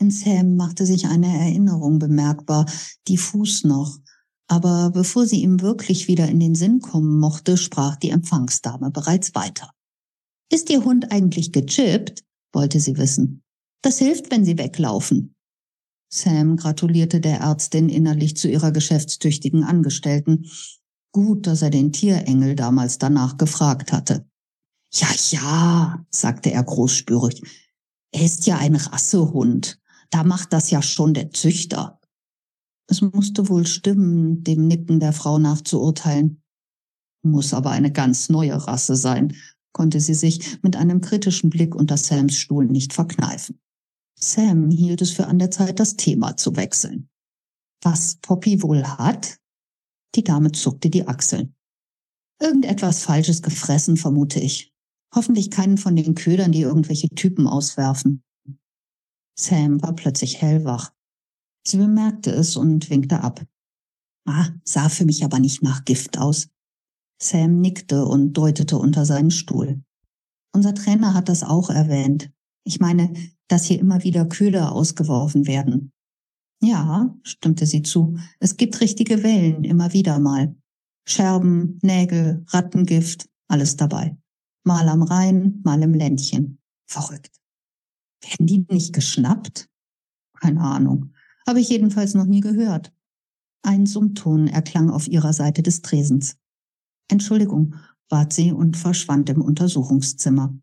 In Sam machte sich eine Erinnerung bemerkbar, diffus noch, aber bevor sie ihm wirklich wieder in den Sinn kommen mochte, sprach die Empfangsdame bereits weiter. Ist Ihr Hund eigentlich gechippt? wollte sie wissen. Das hilft, wenn Sie weglaufen. Sam gratulierte der Ärztin innerlich zu ihrer geschäftstüchtigen Angestellten. Gut, dass er den Tierengel damals danach gefragt hatte. Ja, ja, sagte er großspürig. Er ist ja ein Rassehund. Da macht das ja schon der Züchter. Es musste wohl stimmen, dem Nicken der Frau nachzuurteilen. Muss aber eine ganz neue Rasse sein, konnte sie sich mit einem kritischen Blick unter Sams Stuhl nicht verkneifen. Sam hielt es für an der Zeit, das Thema zu wechseln. Was Poppy wohl hat? Die Dame zuckte die Achseln. Irgendetwas Falsches gefressen, vermute ich. Hoffentlich keinen von den Ködern, die irgendwelche Typen auswerfen. Sam war plötzlich hellwach. Sie bemerkte es und winkte ab. Ah, sah für mich aber nicht nach Gift aus. Sam nickte und deutete unter seinen Stuhl. Unser Trainer hat das auch erwähnt. Ich meine, dass hier immer wieder Köder ausgeworfen werden. Ja, stimmte sie zu. Es gibt richtige Wellen, immer wieder mal. Scherben, Nägel, Rattengift, alles dabei. Mal am Rhein, mal im Ländchen. Verrückt. Werden die nicht geschnappt? Keine Ahnung. Habe ich jedenfalls noch nie gehört. Ein Summton erklang auf ihrer Seite des Tresens. Entschuldigung, bat sie und verschwand im Untersuchungszimmer.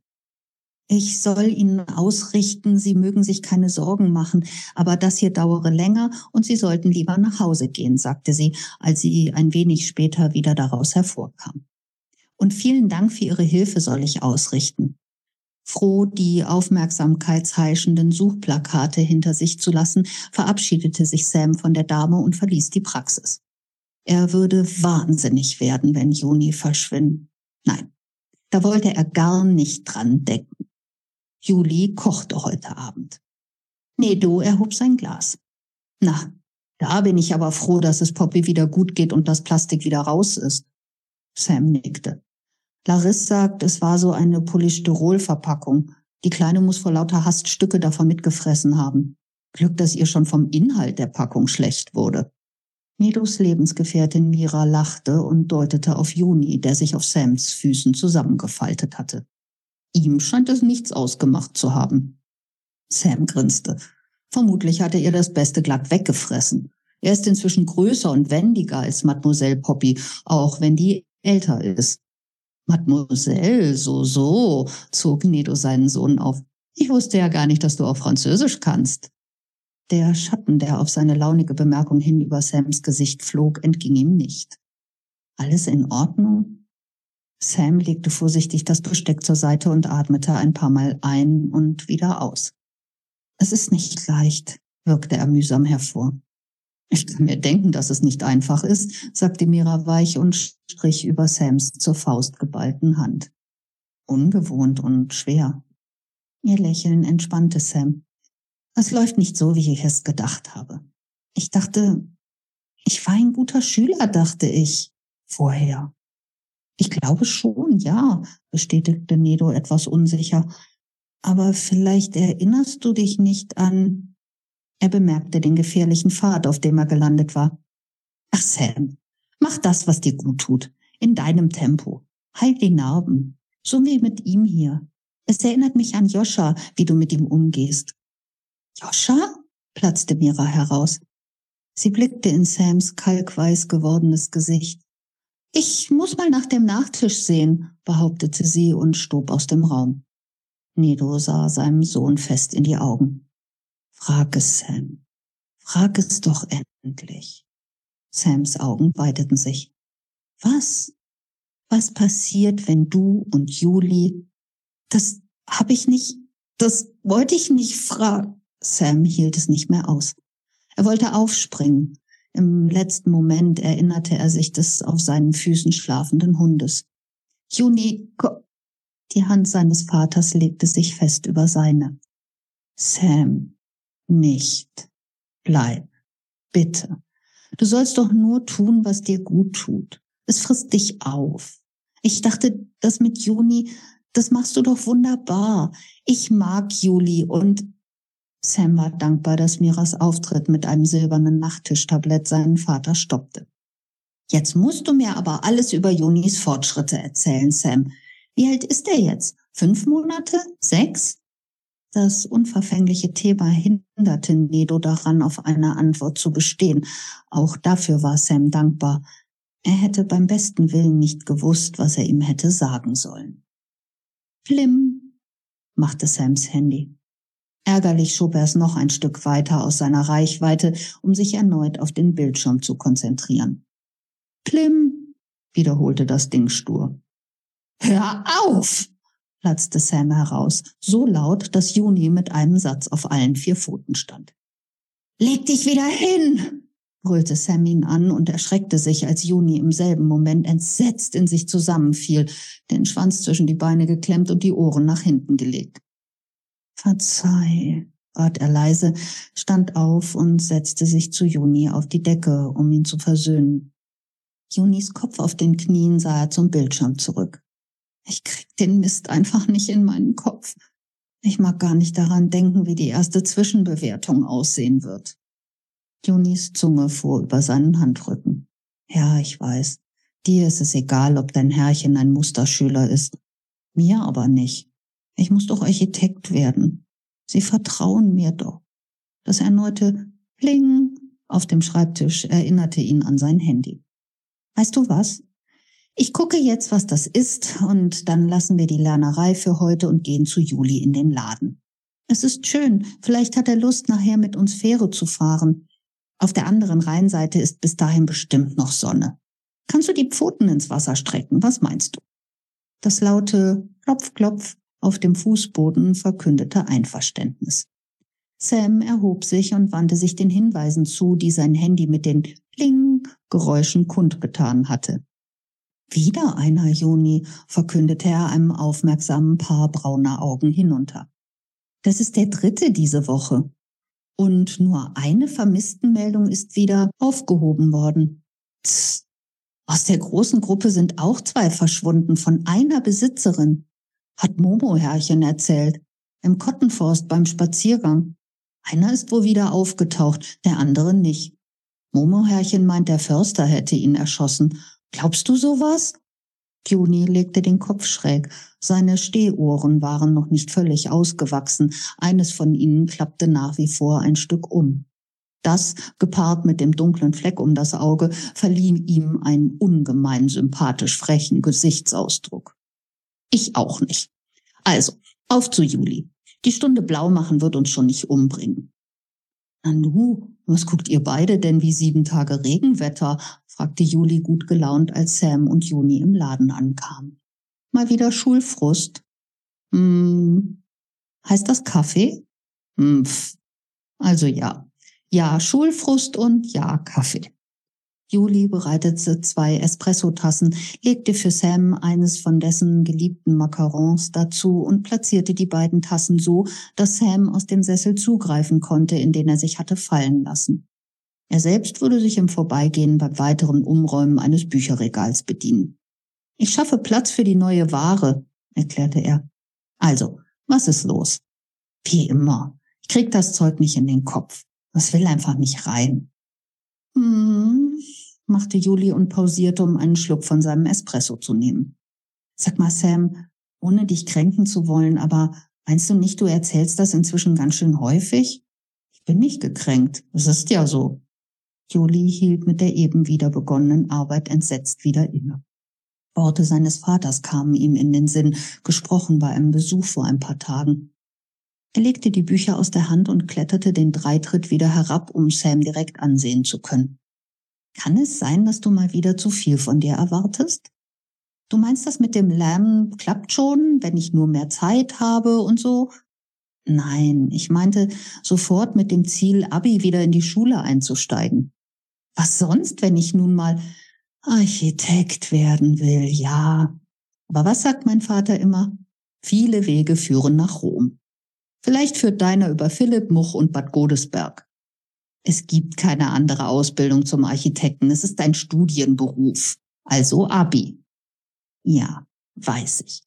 Ich soll Ihnen ausrichten, Sie mögen sich keine Sorgen machen, aber das hier dauere länger und Sie sollten lieber nach Hause gehen, sagte sie, als sie ein wenig später wieder daraus hervorkam. Und vielen Dank für Ihre Hilfe soll ich ausrichten. Froh, die aufmerksamkeitsheischenden Suchplakate hinter sich zu lassen, verabschiedete sich Sam von der Dame und verließ die Praxis. Er würde wahnsinnig werden, wenn Juni verschwinden. Nein, da wollte er gar nicht dran denken. Juli kochte heute Abend. Nedo erhob sein Glas. Na, da bin ich aber froh, dass es Poppy wieder gut geht und das Plastik wieder raus ist. Sam nickte. Larissa sagt, es war so eine Polystyrol-Verpackung. Die Kleine muss vor lauter Hast Stücke davon mitgefressen haben. Glück, dass ihr schon vom Inhalt der Packung schlecht wurde. Nedos Lebensgefährtin Mira lachte und deutete auf Juni, der sich auf Sams Füßen zusammengefaltet hatte. Ihm scheint es nichts ausgemacht zu haben. Sam grinste. Vermutlich hatte er das Beste glatt weggefressen. Er ist inzwischen größer und wendiger als Mademoiselle Poppy, auch wenn die älter ist. Mademoiselle, so, so, zog Nedo seinen Sohn auf. Ich wusste ja gar nicht, dass du auch Französisch kannst. Der Schatten, der auf seine launige Bemerkung hin über Sams Gesicht flog, entging ihm nicht. Alles in Ordnung? Sam legte vorsichtig das Besteck zur Seite und atmete ein paar Mal ein und wieder aus. Es ist nicht leicht, wirkte er mühsam hervor. Ich kann mir denken, dass es nicht einfach ist, sagte Mira weich und strich über Sams zur Faust geballten Hand. Ungewohnt und schwer. Ihr Lächeln entspannte Sam. Es läuft nicht so, wie ich es gedacht habe. Ich dachte, ich war ein guter Schüler, dachte ich vorher. Ich glaube schon, ja, bestätigte Nedo etwas unsicher. Aber vielleicht erinnerst du dich nicht an. Er bemerkte den gefährlichen Pfad, auf dem er gelandet war. Ach Sam, mach das, was dir gut tut, in deinem Tempo. Heil die Narben, so wie mit ihm hier. Es erinnert mich an Joscha, wie du mit ihm umgehst. Joscha? platzte Mira heraus. Sie blickte in Sams kalkweiß gewordenes Gesicht. Ich muss mal nach dem Nachtisch sehen, behauptete sie und stob aus dem Raum. Nedo sah seinem Sohn fest in die Augen. Frag es, Sam. Frag es doch endlich. Sams Augen weiteten sich. Was? Was passiert, wenn du und Julie? Das hab ich nicht, das wollte ich nicht fragen. Sam hielt es nicht mehr aus. Er wollte aufspringen, im letzten Moment erinnerte er sich des auf seinen Füßen schlafenden Hundes. Juni, die Hand seines Vaters legte sich fest über seine. Sam, nicht. Bleib. Bitte. Du sollst doch nur tun, was dir gut tut. Es frisst dich auf. Ich dachte, das mit Juni, das machst du doch wunderbar. Ich mag Juli und Sam war dankbar, dass Miras Auftritt mit einem silbernen Nachttischtablett seinen Vater stoppte. Jetzt musst du mir aber alles über Junis Fortschritte erzählen, Sam. Wie alt ist er jetzt? Fünf Monate? Sechs? Das unverfängliche Thema hinderte Nedo daran, auf eine Antwort zu bestehen. Auch dafür war Sam dankbar. Er hätte beim besten Willen nicht gewusst, was er ihm hätte sagen sollen. Flim, machte Sams Handy. Ärgerlich schob er es noch ein Stück weiter aus seiner Reichweite, um sich erneut auf den Bildschirm zu konzentrieren. Plim, wiederholte das Ding stur. Hör auf! platzte Sam heraus, so laut, dass Juni mit einem Satz auf allen vier Pfoten stand. Leg dich wieder hin! brüllte Sam ihn an und erschreckte sich, als Juni im selben Moment entsetzt in sich zusammenfiel, den Schwanz zwischen die Beine geklemmt und die Ohren nach hinten gelegt. Verzeih, bat er leise, stand auf und setzte sich zu Juni auf die Decke, um ihn zu versöhnen. Junis Kopf auf den Knien sah er zum Bildschirm zurück. Ich krieg den Mist einfach nicht in meinen Kopf. Ich mag gar nicht daran denken, wie die erste Zwischenbewertung aussehen wird. Junis Zunge fuhr über seinen Handrücken. Ja, ich weiß. Dir ist es egal, ob dein Herrchen ein Musterschüler ist. Mir aber nicht. Ich muss doch Architekt werden. Sie vertrauen mir doch. Das erneute Pling auf dem Schreibtisch erinnerte ihn an sein Handy. Weißt du was? Ich gucke jetzt, was das ist, und dann lassen wir die Lernerei für heute und gehen zu Juli in den Laden. Es ist schön, vielleicht hat er Lust, nachher mit uns Fähre zu fahren. Auf der anderen Rheinseite ist bis dahin bestimmt noch Sonne. Kannst du die Pfoten ins Wasser strecken? Was meinst du? Das laute Klopf, Klopf auf dem Fußboden verkündete Einverständnis. Sam erhob sich und wandte sich den Hinweisen zu, die sein Handy mit den Pling-Geräuschen kundgetan hatte. Wieder einer, Juni, verkündete er einem aufmerksamen Paar brauner Augen hinunter. Das ist der dritte diese Woche. Und nur eine Vermisstenmeldung ist wieder aufgehoben worden. Tss. Aus der großen Gruppe sind auch zwei verschwunden von einer Besitzerin, hat Momo Herrchen erzählt, im Kottenforst beim Spaziergang. Einer ist wohl wieder aufgetaucht, der andere nicht. Momo Herrchen meint, der Förster hätte ihn erschossen. Glaubst du sowas? Juni legte den Kopf schräg. Seine Stehohren waren noch nicht völlig ausgewachsen. Eines von ihnen klappte nach wie vor ein Stück um. Das, gepaart mit dem dunklen Fleck um das Auge, verlieh ihm einen ungemein sympathisch frechen Gesichtsausdruck. Ich auch nicht. Also, auf zu Juli. Die Stunde blau machen wird uns schon nicht umbringen. Nanu, was guckt ihr beide denn wie sieben Tage Regenwetter? fragte Juli gut gelaunt, als Sam und Juni im Laden ankamen. Mal wieder Schulfrust. Hm, heißt das Kaffee? Hm. Also ja. Ja, Schulfrust und ja, Kaffee. Juli bereitete zwei Espressotassen, legte für Sam eines von dessen geliebten Macarons dazu und platzierte die beiden Tassen so, dass Sam aus dem Sessel zugreifen konnte, in den er sich hatte fallen lassen. Er selbst würde sich im Vorbeigehen beim weiteren Umräumen eines Bücherregals bedienen. Ich schaffe Platz für die neue Ware, erklärte er. Also, was ist los? Wie immer. Ich krieg das Zeug nicht in den Kopf. Das will einfach nicht rein. Hm, machte Juli und pausierte, um einen Schluck von seinem Espresso zu nehmen. Sag mal, Sam, ohne dich kränken zu wollen, aber meinst du nicht, du erzählst das inzwischen ganz schön häufig? Ich bin nicht gekränkt. Es ist ja so. Juli hielt mit der eben wieder begonnenen Arbeit entsetzt wieder inne. Worte seines Vaters kamen ihm in den Sinn, gesprochen bei einem Besuch vor ein paar Tagen. Er legte die Bücher aus der Hand und kletterte den Dreitritt wieder herab, um Sam direkt ansehen zu können. Kann es sein, dass du mal wieder zu viel von dir erwartest? Du meinst das mit dem Lernen klappt schon, wenn ich nur mehr Zeit habe und so? Nein, ich meinte sofort mit dem Ziel, Abi wieder in die Schule einzusteigen. Was sonst, wenn ich nun mal Architekt werden will, ja. Aber was sagt mein Vater immer? Viele Wege führen nach Rom. Vielleicht führt deiner über Philipp, Much und Bad Godesberg. Es gibt keine andere Ausbildung zum Architekten. Es ist ein Studienberuf. Also Abi. Ja, weiß ich.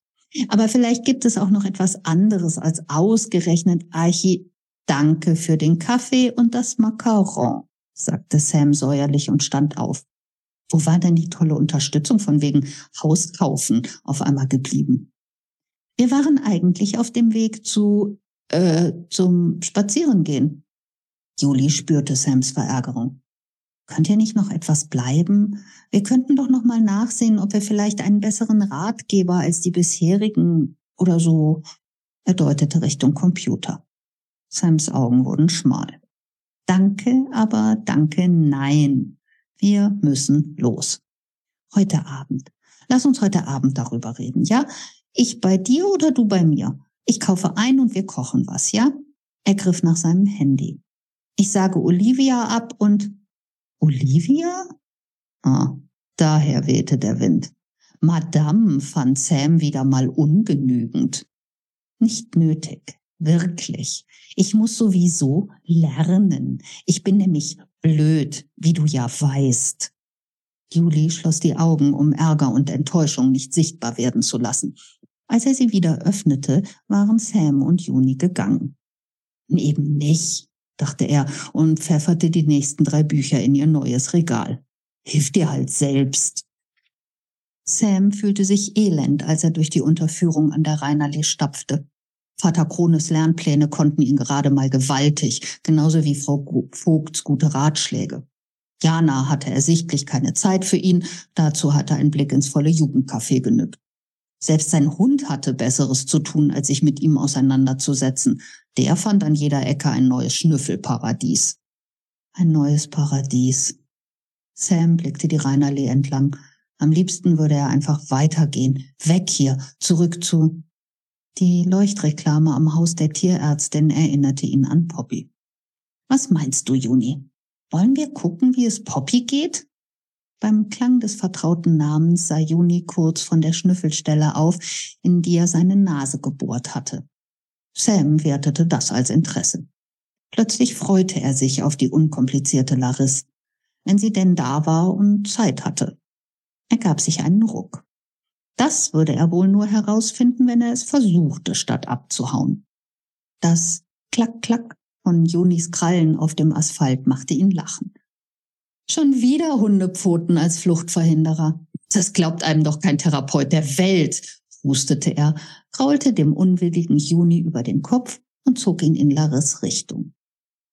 Aber vielleicht gibt es auch noch etwas anderes als ausgerechnet Archi. Danke für den Kaffee und das Macaron, sagte Sam säuerlich und stand auf. Wo war denn die tolle Unterstützung von wegen Hauskaufen auf einmal geblieben? Wir waren eigentlich auf dem Weg zu äh, zum Spazierengehen. Juli spürte Sams Verärgerung. Könnt ihr nicht noch etwas bleiben? Wir könnten doch noch mal nachsehen, ob wir vielleicht einen besseren Ratgeber als die bisherigen oder so. Er deutete Richtung Computer. Sams Augen wurden schmal. Danke, aber danke, nein. Wir müssen los. Heute Abend. Lass uns heute Abend darüber reden, ja? Ich bei dir oder du bei mir? Ich kaufe ein und wir kochen was, ja? Er griff nach seinem Handy. Ich sage Olivia ab und Olivia? Ah, daher wehte der Wind. Madame fand Sam wieder mal ungenügend. Nicht nötig, wirklich. Ich muss sowieso lernen. Ich bin nämlich blöd, wie du ja weißt. Julie schloss die Augen, um Ärger und Enttäuschung nicht sichtbar werden zu lassen. Als er sie wieder öffnete, waren Sam und Juni gegangen. Eben nicht, dachte er und pfefferte die nächsten drei Bücher in ihr neues Regal. Hilf dir halt selbst. Sam fühlte sich elend, als er durch die Unterführung an der Rheinallee stapfte. Vater Krones Lernpläne konnten ihn gerade mal gewaltig, genauso wie Frau Vogts gute Ratschläge. Jana hatte ersichtlich keine Zeit für ihn, dazu hatte ein Blick ins volle Jugendcafé genügt. Selbst sein Hund hatte Besseres zu tun, als sich mit ihm auseinanderzusetzen. Der fand an jeder Ecke ein neues Schnüffelparadies. Ein neues Paradies. Sam blickte die Rheinallee entlang. Am liebsten würde er einfach weitergehen, weg hier, zurück zu. Die Leuchtreklame am Haus der Tierärztin erinnerte ihn an Poppy. Was meinst du, Juni? Wollen wir gucken, wie es Poppy geht? Beim Klang des vertrauten Namens sah Juni kurz von der Schnüffelstelle auf, in die er seine Nase gebohrt hatte. Sam wertete das als Interesse. Plötzlich freute er sich auf die unkomplizierte Laris, wenn sie denn da war und Zeit hatte. Er gab sich einen Ruck. Das würde er wohl nur herausfinden, wenn er es versuchte, statt abzuhauen. Das Klack, Klack von Junis Krallen auf dem Asphalt machte ihn lachen. Schon wieder Hundepfoten als Fluchtverhinderer. Das glaubt einem doch kein Therapeut der Welt, hustete er, kraulte dem unwilligen Juni über den Kopf und zog ihn in Laris Richtung.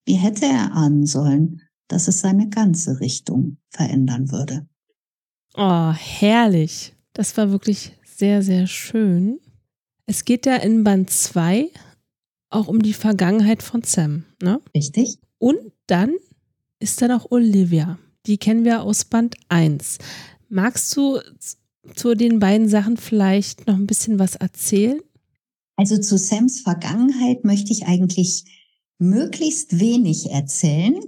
Wie hätte er ahnen sollen, dass es seine ganze Richtung verändern würde? Oh, herrlich. Das war wirklich sehr, sehr schön. Es geht ja in Band 2 auch um die Vergangenheit von Sam, ne? Richtig. Und dann ist da noch Olivia. Die kennen wir aus Band 1. Magst du zu den beiden Sachen vielleicht noch ein bisschen was erzählen? Also zu Sams Vergangenheit möchte ich eigentlich möglichst wenig erzählen,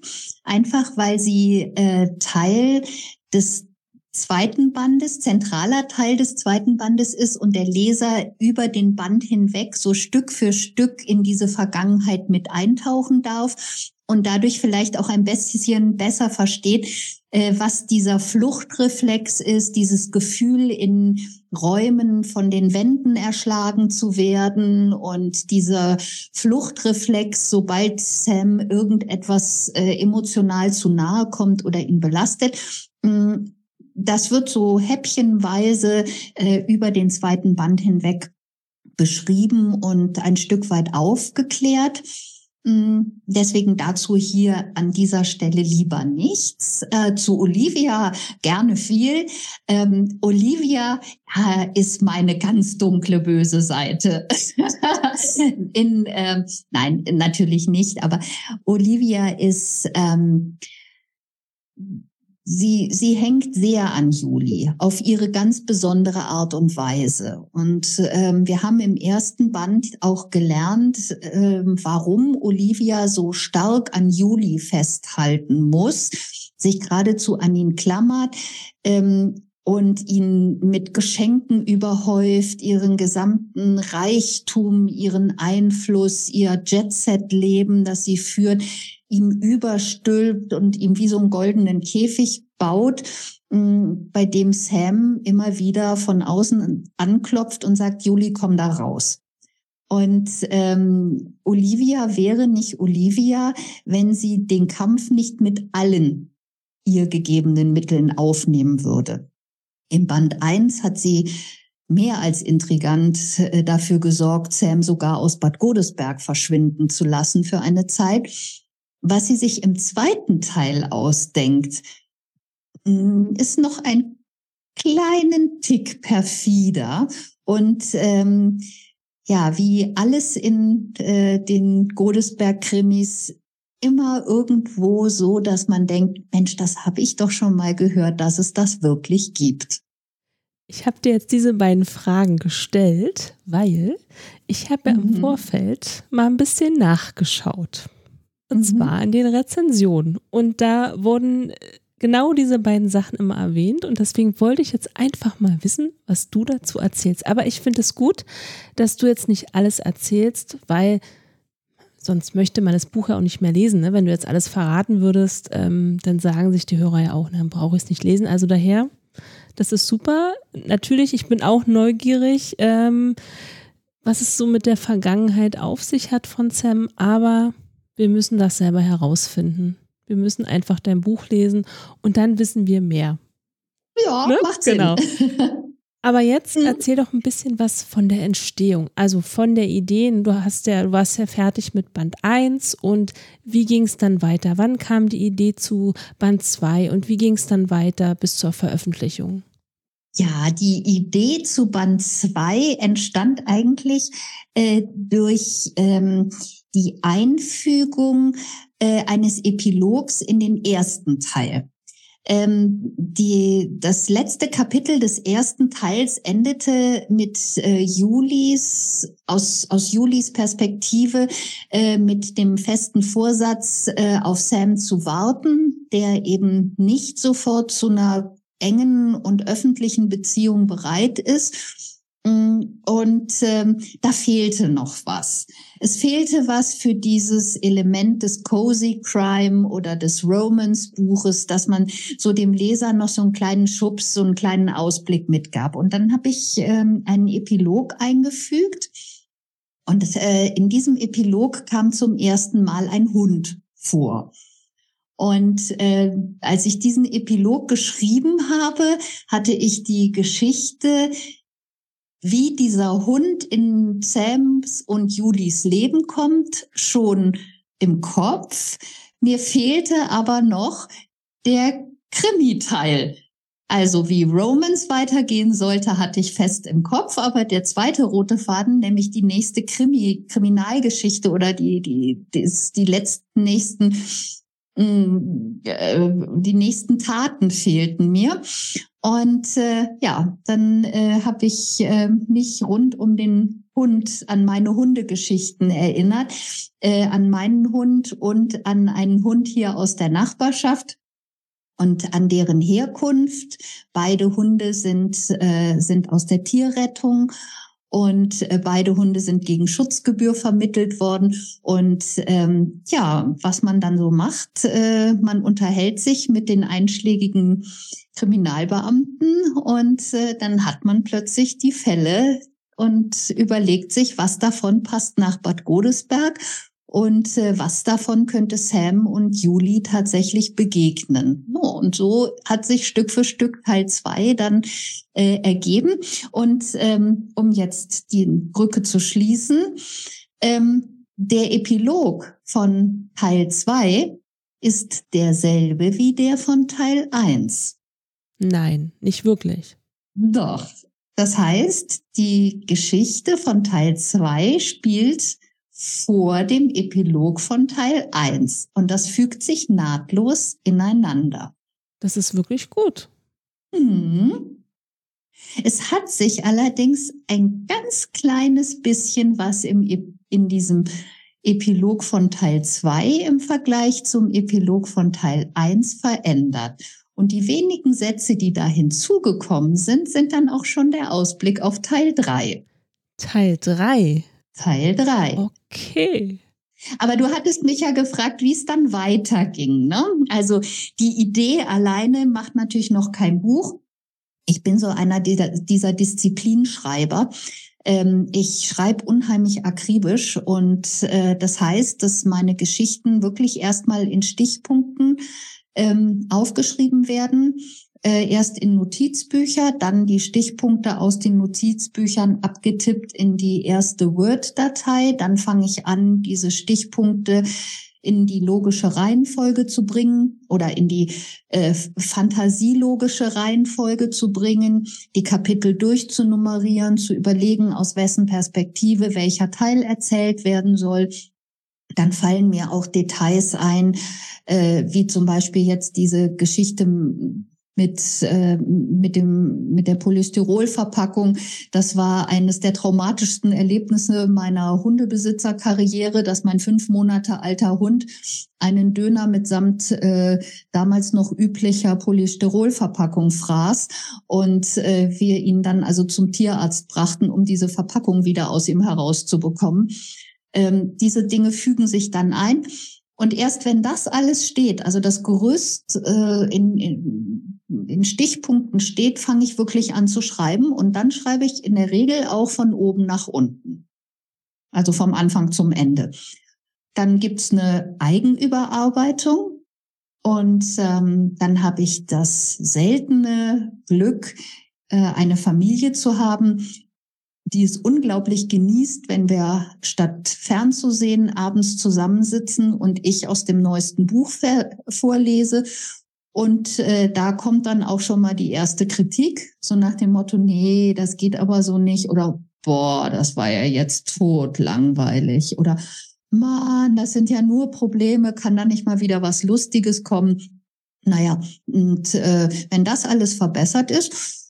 einfach weil sie äh, Teil des zweiten Bandes, zentraler Teil des zweiten Bandes ist und der Leser über den Band hinweg so Stück für Stück in diese Vergangenheit mit eintauchen darf und dadurch vielleicht auch ein bisschen besser versteht, äh, was dieser Fluchtreflex ist, dieses Gefühl in Räumen von den Wänden erschlagen zu werden und dieser Fluchtreflex, sobald Sam irgendetwas äh, emotional zu nahe kommt oder ihn belastet. Das wird so häppchenweise äh, über den zweiten Band hinweg beschrieben und ein Stück weit aufgeklärt. Mm, deswegen dazu hier an dieser Stelle lieber nichts. Äh, zu Olivia gerne viel. Ähm, Olivia äh, ist meine ganz dunkle böse Seite. In, ähm, nein, natürlich nicht. Aber Olivia ist ähm, Sie, sie hängt sehr an Juli auf ihre ganz besondere Art und Weise. Und ähm, wir haben im ersten Band auch gelernt, ähm, warum Olivia so stark an Juli festhalten muss, sich geradezu an ihn klammert. Ähm, und ihn mit Geschenken überhäuft, ihren gesamten Reichtum, ihren Einfluss, ihr Jet-Set-Leben, das sie führt, ihm überstülpt und ihm wie so einen goldenen Käfig baut, mm, bei dem Sam immer wieder von außen anklopft und sagt, Juli, komm da raus. Und ähm, Olivia wäre nicht Olivia, wenn sie den Kampf nicht mit allen ihr gegebenen Mitteln aufnehmen würde. Im Band 1 hat sie mehr als intrigant äh, dafür gesorgt, Sam sogar aus Bad Godesberg verschwinden zu lassen für eine Zeit. Was sie sich im zweiten Teil ausdenkt, mm, ist noch ein kleinen Tick perfider und ähm, ja, wie alles in äh, den Godesberg-Krimis immer irgendwo so, dass man denkt, Mensch, das habe ich doch schon mal gehört, dass es das wirklich gibt. Ich habe dir jetzt diese beiden Fragen gestellt, weil ich habe mhm. im Vorfeld mal ein bisschen nachgeschaut. Und mhm. zwar in den Rezensionen. Und da wurden genau diese beiden Sachen immer erwähnt. Und deswegen wollte ich jetzt einfach mal wissen, was du dazu erzählst. Aber ich finde es gut, dass du jetzt nicht alles erzählst, weil sonst möchte man das Buch ja auch nicht mehr lesen. Ne? Wenn du jetzt alles verraten würdest, ähm, dann sagen sich die Hörer ja auch, dann brauche ich es nicht lesen. Also daher, das ist super. Natürlich, ich bin auch neugierig, ähm, was es so mit der Vergangenheit auf sich hat von Sam, aber wir müssen das selber herausfinden. Wir müssen einfach dein Buch lesen und dann wissen wir mehr. Ja, ne? macht Sinn. Genau. Aber jetzt mhm. erzähl doch ein bisschen was von der Entstehung, also von der Idee. Du hast ja, du warst ja fertig mit Band 1 und wie ging es dann weiter? Wann kam die Idee zu Band 2 und wie ging es dann weiter bis zur Veröffentlichung? Ja, die Idee zu Band 2 entstand eigentlich äh, durch ähm, die Einfügung äh, eines Epilogs in den ersten Teil. Ähm, die, das letzte Kapitel des ersten Teils endete mit äh, Julis, aus, aus Julis Perspektive, äh, mit dem festen Vorsatz, äh, auf Sam zu warten, der eben nicht sofort zu einer engen und öffentlichen Beziehung bereit ist und ähm, da fehlte noch was. Es fehlte was für dieses Element des Cozy Crime oder des Romance Buches, dass man so dem Leser noch so einen kleinen Schubs, so einen kleinen Ausblick mitgab. Und dann habe ich ähm, einen Epilog eingefügt. Und äh, in diesem Epilog kam zum ersten Mal ein Hund vor. Und äh, als ich diesen Epilog geschrieben habe, hatte ich die Geschichte wie dieser Hund in Sams und Julis Leben kommt, schon im Kopf. Mir fehlte aber noch der Krimi-Teil. Also wie Romans weitergehen sollte, hatte ich fest im Kopf, aber der zweite rote Faden, nämlich die nächste Krimi, Kriminalgeschichte oder die, die, die, die letzten nächsten mm, äh, die nächsten Taten fehlten mir. Und äh, ja, dann äh, habe ich äh, mich rund um den Hund an meine Hundegeschichten erinnert, äh, an meinen Hund und an einen Hund hier aus der Nachbarschaft und an deren Herkunft. Beide Hunde sind, äh, sind aus der Tierrettung und äh, beide Hunde sind gegen Schutzgebühr vermittelt worden. Und ähm, ja, was man dann so macht, äh, man unterhält sich mit den einschlägigen Kriminalbeamten und äh, dann hat man plötzlich die Fälle und überlegt sich, was davon passt nach Bad Godesberg und äh, was davon könnte Sam und Julie tatsächlich begegnen. Und so hat sich Stück für Stück Teil zwei dann äh, ergeben. Und ähm, um jetzt die Brücke zu schließen, ähm, der Epilog von Teil zwei ist derselbe wie der von Teil eins. Nein, nicht wirklich. Doch. Das heißt, die Geschichte von Teil zwei spielt vor dem Epilog von Teil 1. Und das fügt sich nahtlos ineinander. Das ist wirklich gut. Hm. Es hat sich allerdings ein ganz kleines bisschen was im, in diesem Epilog von Teil 2 im Vergleich zum Epilog von Teil 1 verändert. Und die wenigen Sätze, die da hinzugekommen sind, sind dann auch schon der Ausblick auf Teil 3. Teil 3? Teil 3. Okay. Aber du hattest mich ja gefragt, wie es dann weiterging. Ne? Also die Idee alleine macht natürlich noch kein Buch. Ich bin so einer dieser, dieser Disziplinschreiber. Ähm, ich schreibe unheimlich akribisch und äh, das heißt, dass meine Geschichten wirklich erstmal in Stichpunkten ähm, aufgeschrieben werden äh, erst in Notizbücher, dann die Stichpunkte aus den Notizbüchern abgetippt in die erste Word-Datei. Dann fange ich an, diese Stichpunkte in die logische Reihenfolge zu bringen oder in die äh, fantasielogische Reihenfolge zu bringen, die Kapitel durchzunummerieren, zu überlegen, aus wessen Perspektive welcher Teil erzählt werden soll. Dann fallen mir auch Details ein, äh, wie zum Beispiel jetzt diese Geschichte mit, äh, mit, dem, mit der Polystyrolverpackung. Das war eines der traumatischsten Erlebnisse meiner Hundebesitzerkarriere, dass mein fünf Monate alter Hund einen Döner mitsamt äh, damals noch üblicher Polystyrolverpackung fraß und äh, wir ihn dann also zum Tierarzt brachten, um diese Verpackung wieder aus ihm herauszubekommen. Ähm, diese Dinge fügen sich dann ein. Und erst wenn das alles steht, also das Gerüst äh, in, in, in Stichpunkten steht, fange ich wirklich an zu schreiben. Und dann schreibe ich in der Regel auch von oben nach unten. Also vom Anfang zum Ende. Dann gibt's eine Eigenüberarbeitung. Und ähm, dann habe ich das seltene Glück, äh, eine Familie zu haben, die es unglaublich genießt, wenn wir statt fernzusehen abends zusammensitzen und ich aus dem neuesten Buch vorlese. Und äh, da kommt dann auch schon mal die erste Kritik, so nach dem Motto, nee, das geht aber so nicht. Oder boah, das war ja jetzt tot langweilig. Oder Mann, das sind ja nur Probleme, kann da nicht mal wieder was Lustiges kommen. Naja, und äh, wenn das alles verbessert ist,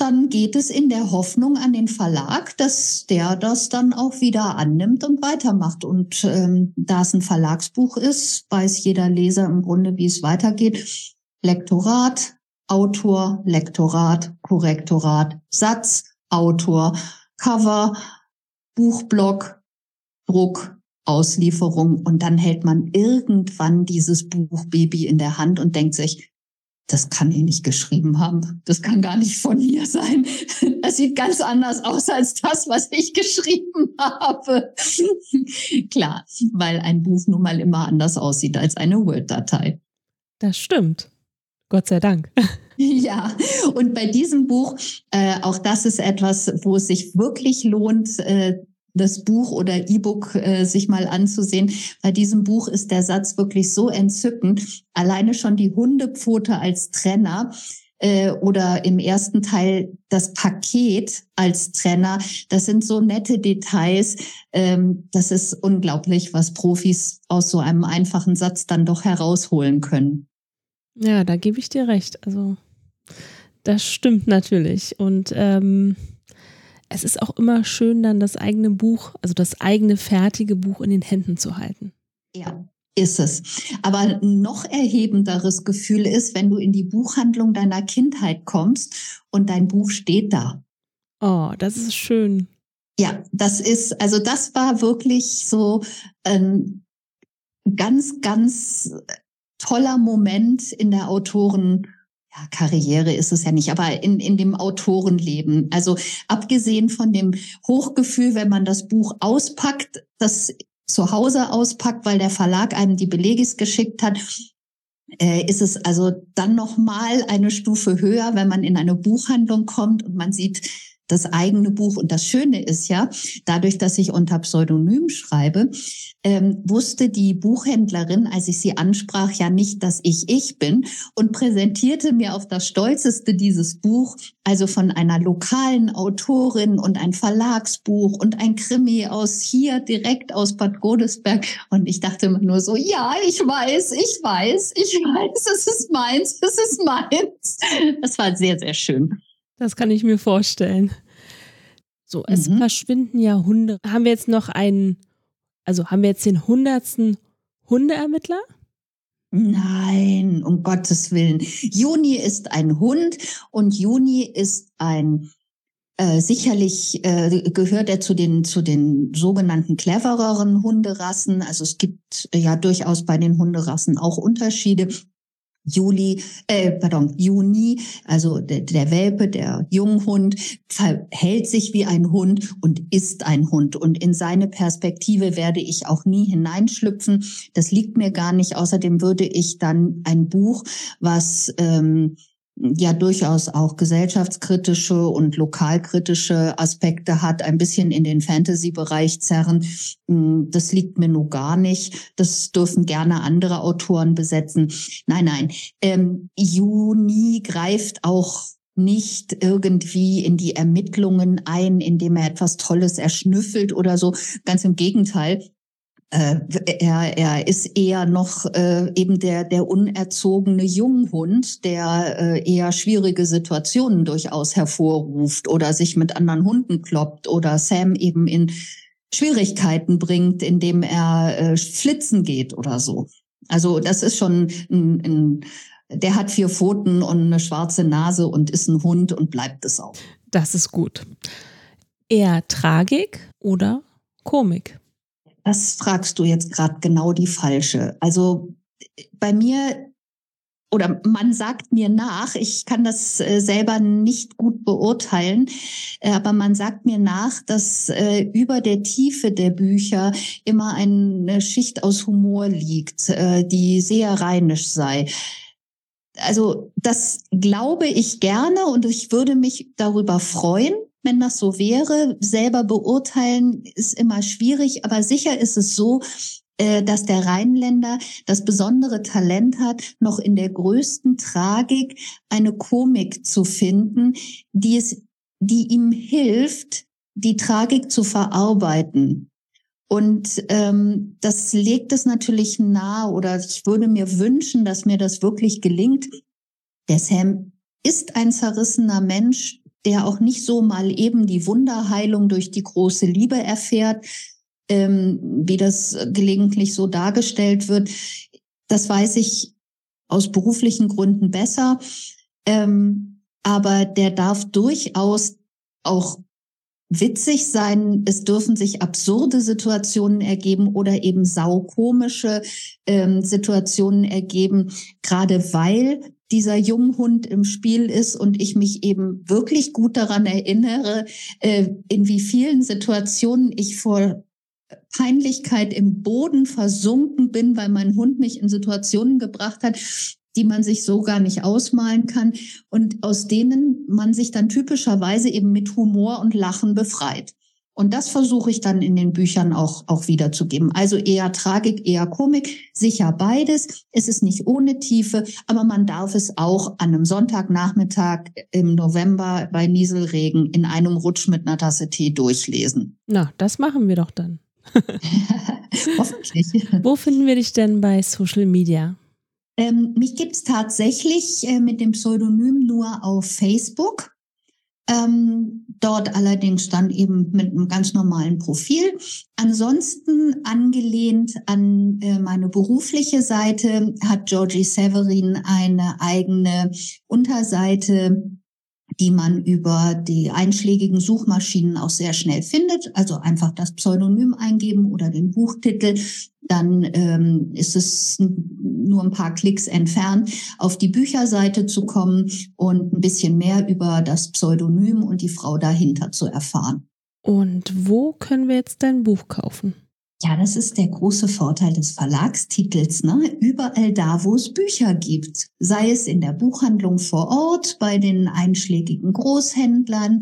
dann geht es in der Hoffnung an den Verlag, dass der das dann auch wieder annimmt und weitermacht. Und ähm, da es ein Verlagsbuch ist, weiß jeder Leser im Grunde, wie es weitergeht. Lektorat, Autor, Lektorat, Korrektorat, Satz, Autor, Cover, Buchblock, Druck, Auslieferung und dann hält man irgendwann dieses Buchbaby in der Hand und denkt sich, das kann ich nicht geschrieben haben. Das kann gar nicht von mir sein. Das sieht ganz anders aus als das, was ich geschrieben habe. Klar, weil ein Buch nun mal immer anders aussieht als eine Word-Datei. Das stimmt. Gott sei Dank. Ja, und bei diesem Buch, äh, auch das ist etwas, wo es sich wirklich lohnt, äh, das Buch oder E-Book äh, sich mal anzusehen. Bei diesem Buch ist der Satz wirklich so entzückend. Alleine schon die Hundepfote als Trenner äh, oder im ersten Teil das Paket als Trenner. Das sind so nette Details. Ähm, das ist unglaublich, was Profis aus so einem einfachen Satz dann doch herausholen können. Ja, da gebe ich dir recht. Also das stimmt natürlich. Und ähm es ist auch immer schön, dann das eigene Buch, also das eigene fertige Buch in den Händen zu halten. Ja, ist es. Aber ein noch erhebenderes Gefühl ist, wenn du in die Buchhandlung deiner Kindheit kommst und dein Buch steht da. Oh, das ist schön. Ja, das ist, also das war wirklich so ein ganz, ganz toller Moment in der Autoren ja, Karriere ist es ja nicht, aber in, in dem Autorenleben. Also abgesehen von dem Hochgefühl, wenn man das Buch auspackt, das zu Hause auspackt, weil der Verlag einem die Belegis geschickt hat, äh, ist es also dann noch mal eine Stufe höher, wenn man in eine Buchhandlung kommt und man sieht das eigene Buch. Und das Schöne ist ja, dadurch, dass ich unter Pseudonym schreibe, ähm, wusste die Buchhändlerin, als ich sie ansprach, ja nicht, dass ich ich bin und präsentierte mir auf das Stolzeste dieses Buch, also von einer lokalen Autorin und ein Verlagsbuch und ein Krimi aus hier direkt aus Bad Godesberg. Und ich dachte immer nur so, ja, ich weiß, ich weiß, ich weiß, es ist meins, es ist meins. Das war sehr, sehr schön. Das kann ich mir vorstellen. So, es mhm. verschwinden ja Hunde. Haben wir jetzt noch einen, also haben wir jetzt den hundertsten Hundeermittler? Nein, um Gottes Willen. Juni ist ein Hund und Juni ist ein äh, sicherlich äh, gehört er zu den zu den sogenannten clevereren Hunderassen. Also es gibt ja durchaus bei den Hunderassen auch Unterschiede. Juli, äh, pardon, Juni, also der, der Welpe, der Junghund, verhält sich wie ein Hund und ist ein Hund. Und in seine Perspektive werde ich auch nie hineinschlüpfen. Das liegt mir gar nicht. Außerdem würde ich dann ein Buch, was ähm, ja durchaus auch gesellschaftskritische und lokalkritische Aspekte hat, ein bisschen in den Fantasy-Bereich zerren. Hm, das liegt mir nur gar nicht. Das dürfen gerne andere Autoren besetzen. Nein, nein. Ähm, Juni greift auch nicht irgendwie in die Ermittlungen ein, indem er etwas Tolles erschnüffelt oder so. Ganz im Gegenteil. Äh, er, er ist eher noch äh, eben der, der unerzogene Junghund, der äh, eher schwierige Situationen durchaus hervorruft oder sich mit anderen Hunden kloppt oder Sam eben in Schwierigkeiten bringt, indem er äh, flitzen geht oder so. Also das ist schon ein, ein der hat vier Pfoten und eine schwarze Nase und ist ein Hund und bleibt es auch. Das ist gut. Eher Tragik oder Komik? Das fragst du jetzt gerade genau die falsche. Also bei mir oder man sagt mir nach, ich kann das äh, selber nicht gut beurteilen, äh, aber man sagt mir nach, dass äh, über der Tiefe der Bücher immer eine Schicht aus Humor liegt, die sehr rheinisch sei. also das glaube ich gerne und ich würde mich darüber freuen, wenn das so wäre. Selber beurteilen ist immer schwierig, aber sicher ist es so, äh, dass der Rheinländer das besondere Talent hat, noch in der größten Tragik eine Komik zu finden, die es, die ihm hilft, die Tragik zu verarbeiten. Und ähm, das legt es natürlich nahe, oder ich würde mir wünschen, dass mir das wirklich gelingt. Der Sam ist ein zerrissener Mensch, der auch nicht so mal eben die Wunderheilung durch die große Liebe erfährt, ähm, wie das gelegentlich so dargestellt wird. Das weiß ich aus beruflichen Gründen besser. Ähm, aber der darf durchaus auch witzig sein. Es dürfen sich absurde Situationen ergeben oder eben saukomische ähm, Situationen ergeben, gerade weil dieser Junghund im Spiel ist und ich mich eben wirklich gut daran erinnere, äh, in wie vielen Situationen ich vor Peinlichkeit im Boden versunken bin, weil mein Hund mich in Situationen gebracht hat, die man sich so gar nicht ausmalen kann und aus denen man sich dann typischerweise eben mit Humor und Lachen befreit. Und das versuche ich dann in den Büchern auch, auch wiederzugeben. Also eher Tragik, eher Komik, sicher beides. Es ist nicht ohne Tiefe, aber man darf es auch an einem Sonntagnachmittag im November bei Nieselregen in einem Rutsch mit einer Tasse Tee durchlesen. Na, das machen wir doch dann. Hoffentlich. Wo finden wir dich denn bei Social Media? Ähm, mich gibt es tatsächlich äh, mit dem Pseudonym nur auf Facebook. Ähm, dort allerdings dann eben mit einem ganz normalen Profil. Ansonsten angelehnt an äh, meine berufliche Seite hat Georgie Severin eine eigene Unterseite die man über die einschlägigen Suchmaschinen auch sehr schnell findet. Also einfach das Pseudonym eingeben oder den Buchtitel. Dann ähm, ist es nur ein paar Klicks entfernt, auf die Bücherseite zu kommen und ein bisschen mehr über das Pseudonym und die Frau dahinter zu erfahren. Und wo können wir jetzt dein Buch kaufen? Ja, das ist der große Vorteil des Verlagstitels. Ne? Überall da, wo es Bücher gibt, sei es in der Buchhandlung vor Ort, bei den einschlägigen Großhändlern,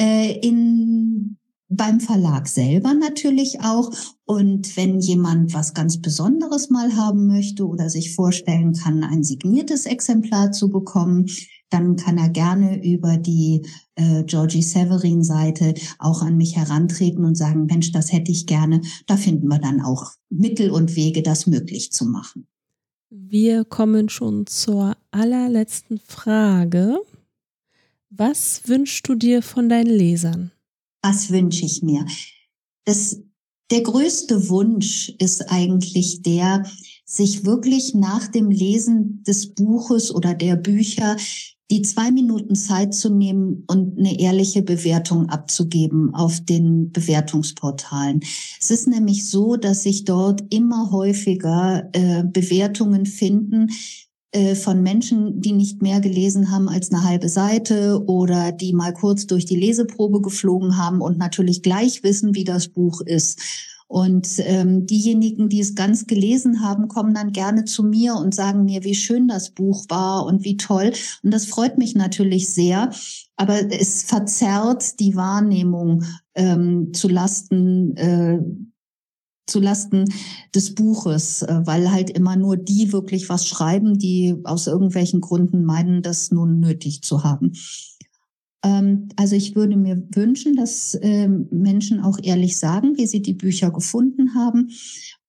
äh, in beim Verlag selber natürlich auch. Und wenn jemand was ganz Besonderes mal haben möchte oder sich vorstellen kann, ein signiertes Exemplar zu bekommen, dann kann er gerne über die äh, Georgie Severin Seite auch an mich herantreten und sagen, Mensch, das hätte ich gerne. Da finden wir dann auch Mittel und Wege, das möglich zu machen. Wir kommen schon zur allerletzten Frage. Was wünschst du dir von deinen Lesern? Was wünsche ich mir? Das, der größte Wunsch ist eigentlich der, sich wirklich nach dem Lesen des Buches oder der Bücher die zwei Minuten Zeit zu nehmen und eine ehrliche Bewertung abzugeben auf den Bewertungsportalen. Es ist nämlich so, dass sich dort immer häufiger äh, Bewertungen finden, äh, von Menschen, die nicht mehr gelesen haben als eine halbe Seite oder die mal kurz durch die Leseprobe geflogen haben und natürlich gleich wissen, wie das Buch ist. Und ähm, diejenigen, die es ganz gelesen haben, kommen dann gerne zu mir und sagen mir, wie schön das Buch war und wie toll. Und das freut mich natürlich sehr. Aber es verzerrt die Wahrnehmung ähm, zu Lasten äh, zu Lasten des Buches, äh, weil halt immer nur die wirklich was schreiben, die aus irgendwelchen Gründen meinen, das nun nötig zu haben. Ähm, also ich würde mir wünschen, dass ähm, Menschen auch ehrlich sagen, wie sie die Bücher gefunden haben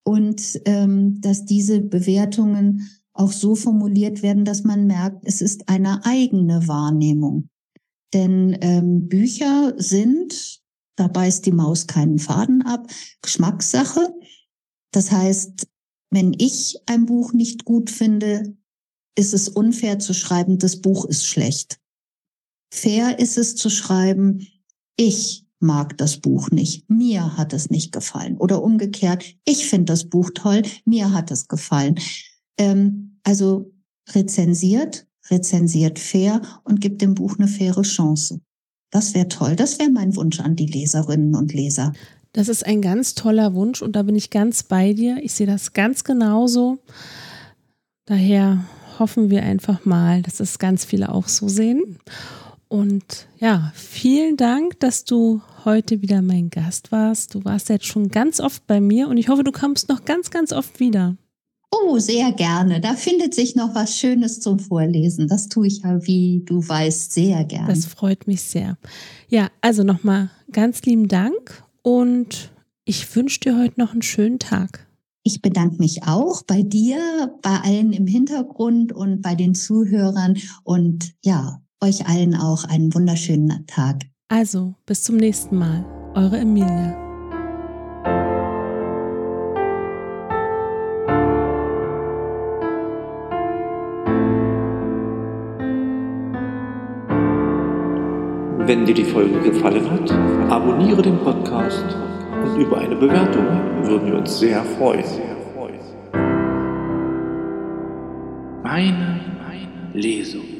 und ähm, dass diese Bewertungen auch so formuliert werden, dass man merkt, es ist eine eigene Wahrnehmung. Denn Bücher sind, da beißt die Maus keinen Faden ab, Geschmackssache. Das heißt, wenn ich ein Buch nicht gut finde, ist es unfair zu schreiben, das Buch ist schlecht. Fair ist es zu schreiben, ich mag das Buch nicht, mir hat es nicht gefallen. Oder umgekehrt, ich finde das Buch toll, mir hat es gefallen. Ähm, also rezensiert, rezensiert fair und gibt dem Buch eine faire Chance. Das wäre toll. Das wäre mein Wunsch an die Leserinnen und Leser. Das ist ein ganz toller Wunsch und da bin ich ganz bei dir. Ich sehe das ganz genauso. Daher hoffen wir einfach mal, dass es ganz viele auch so sehen. Und ja, vielen Dank, dass du heute wieder mein Gast warst. Du warst jetzt schon ganz oft bei mir und ich hoffe, du kommst noch ganz, ganz oft wieder. Oh, sehr gerne. Da findet sich noch was Schönes zum Vorlesen. Das tue ich ja, wie du weißt, sehr gerne. Das freut mich sehr. Ja, also nochmal ganz lieben Dank und ich wünsche dir heute noch einen schönen Tag. Ich bedanke mich auch bei dir, bei allen im Hintergrund und bei den Zuhörern und ja, euch allen auch einen wunderschönen Tag. Also, bis zum nächsten Mal. Eure Emilia. Wenn dir die Folge gefallen hat, abonniere den Podcast und über eine Bewertung würden wir uns sehr freuen. Meine Lesung.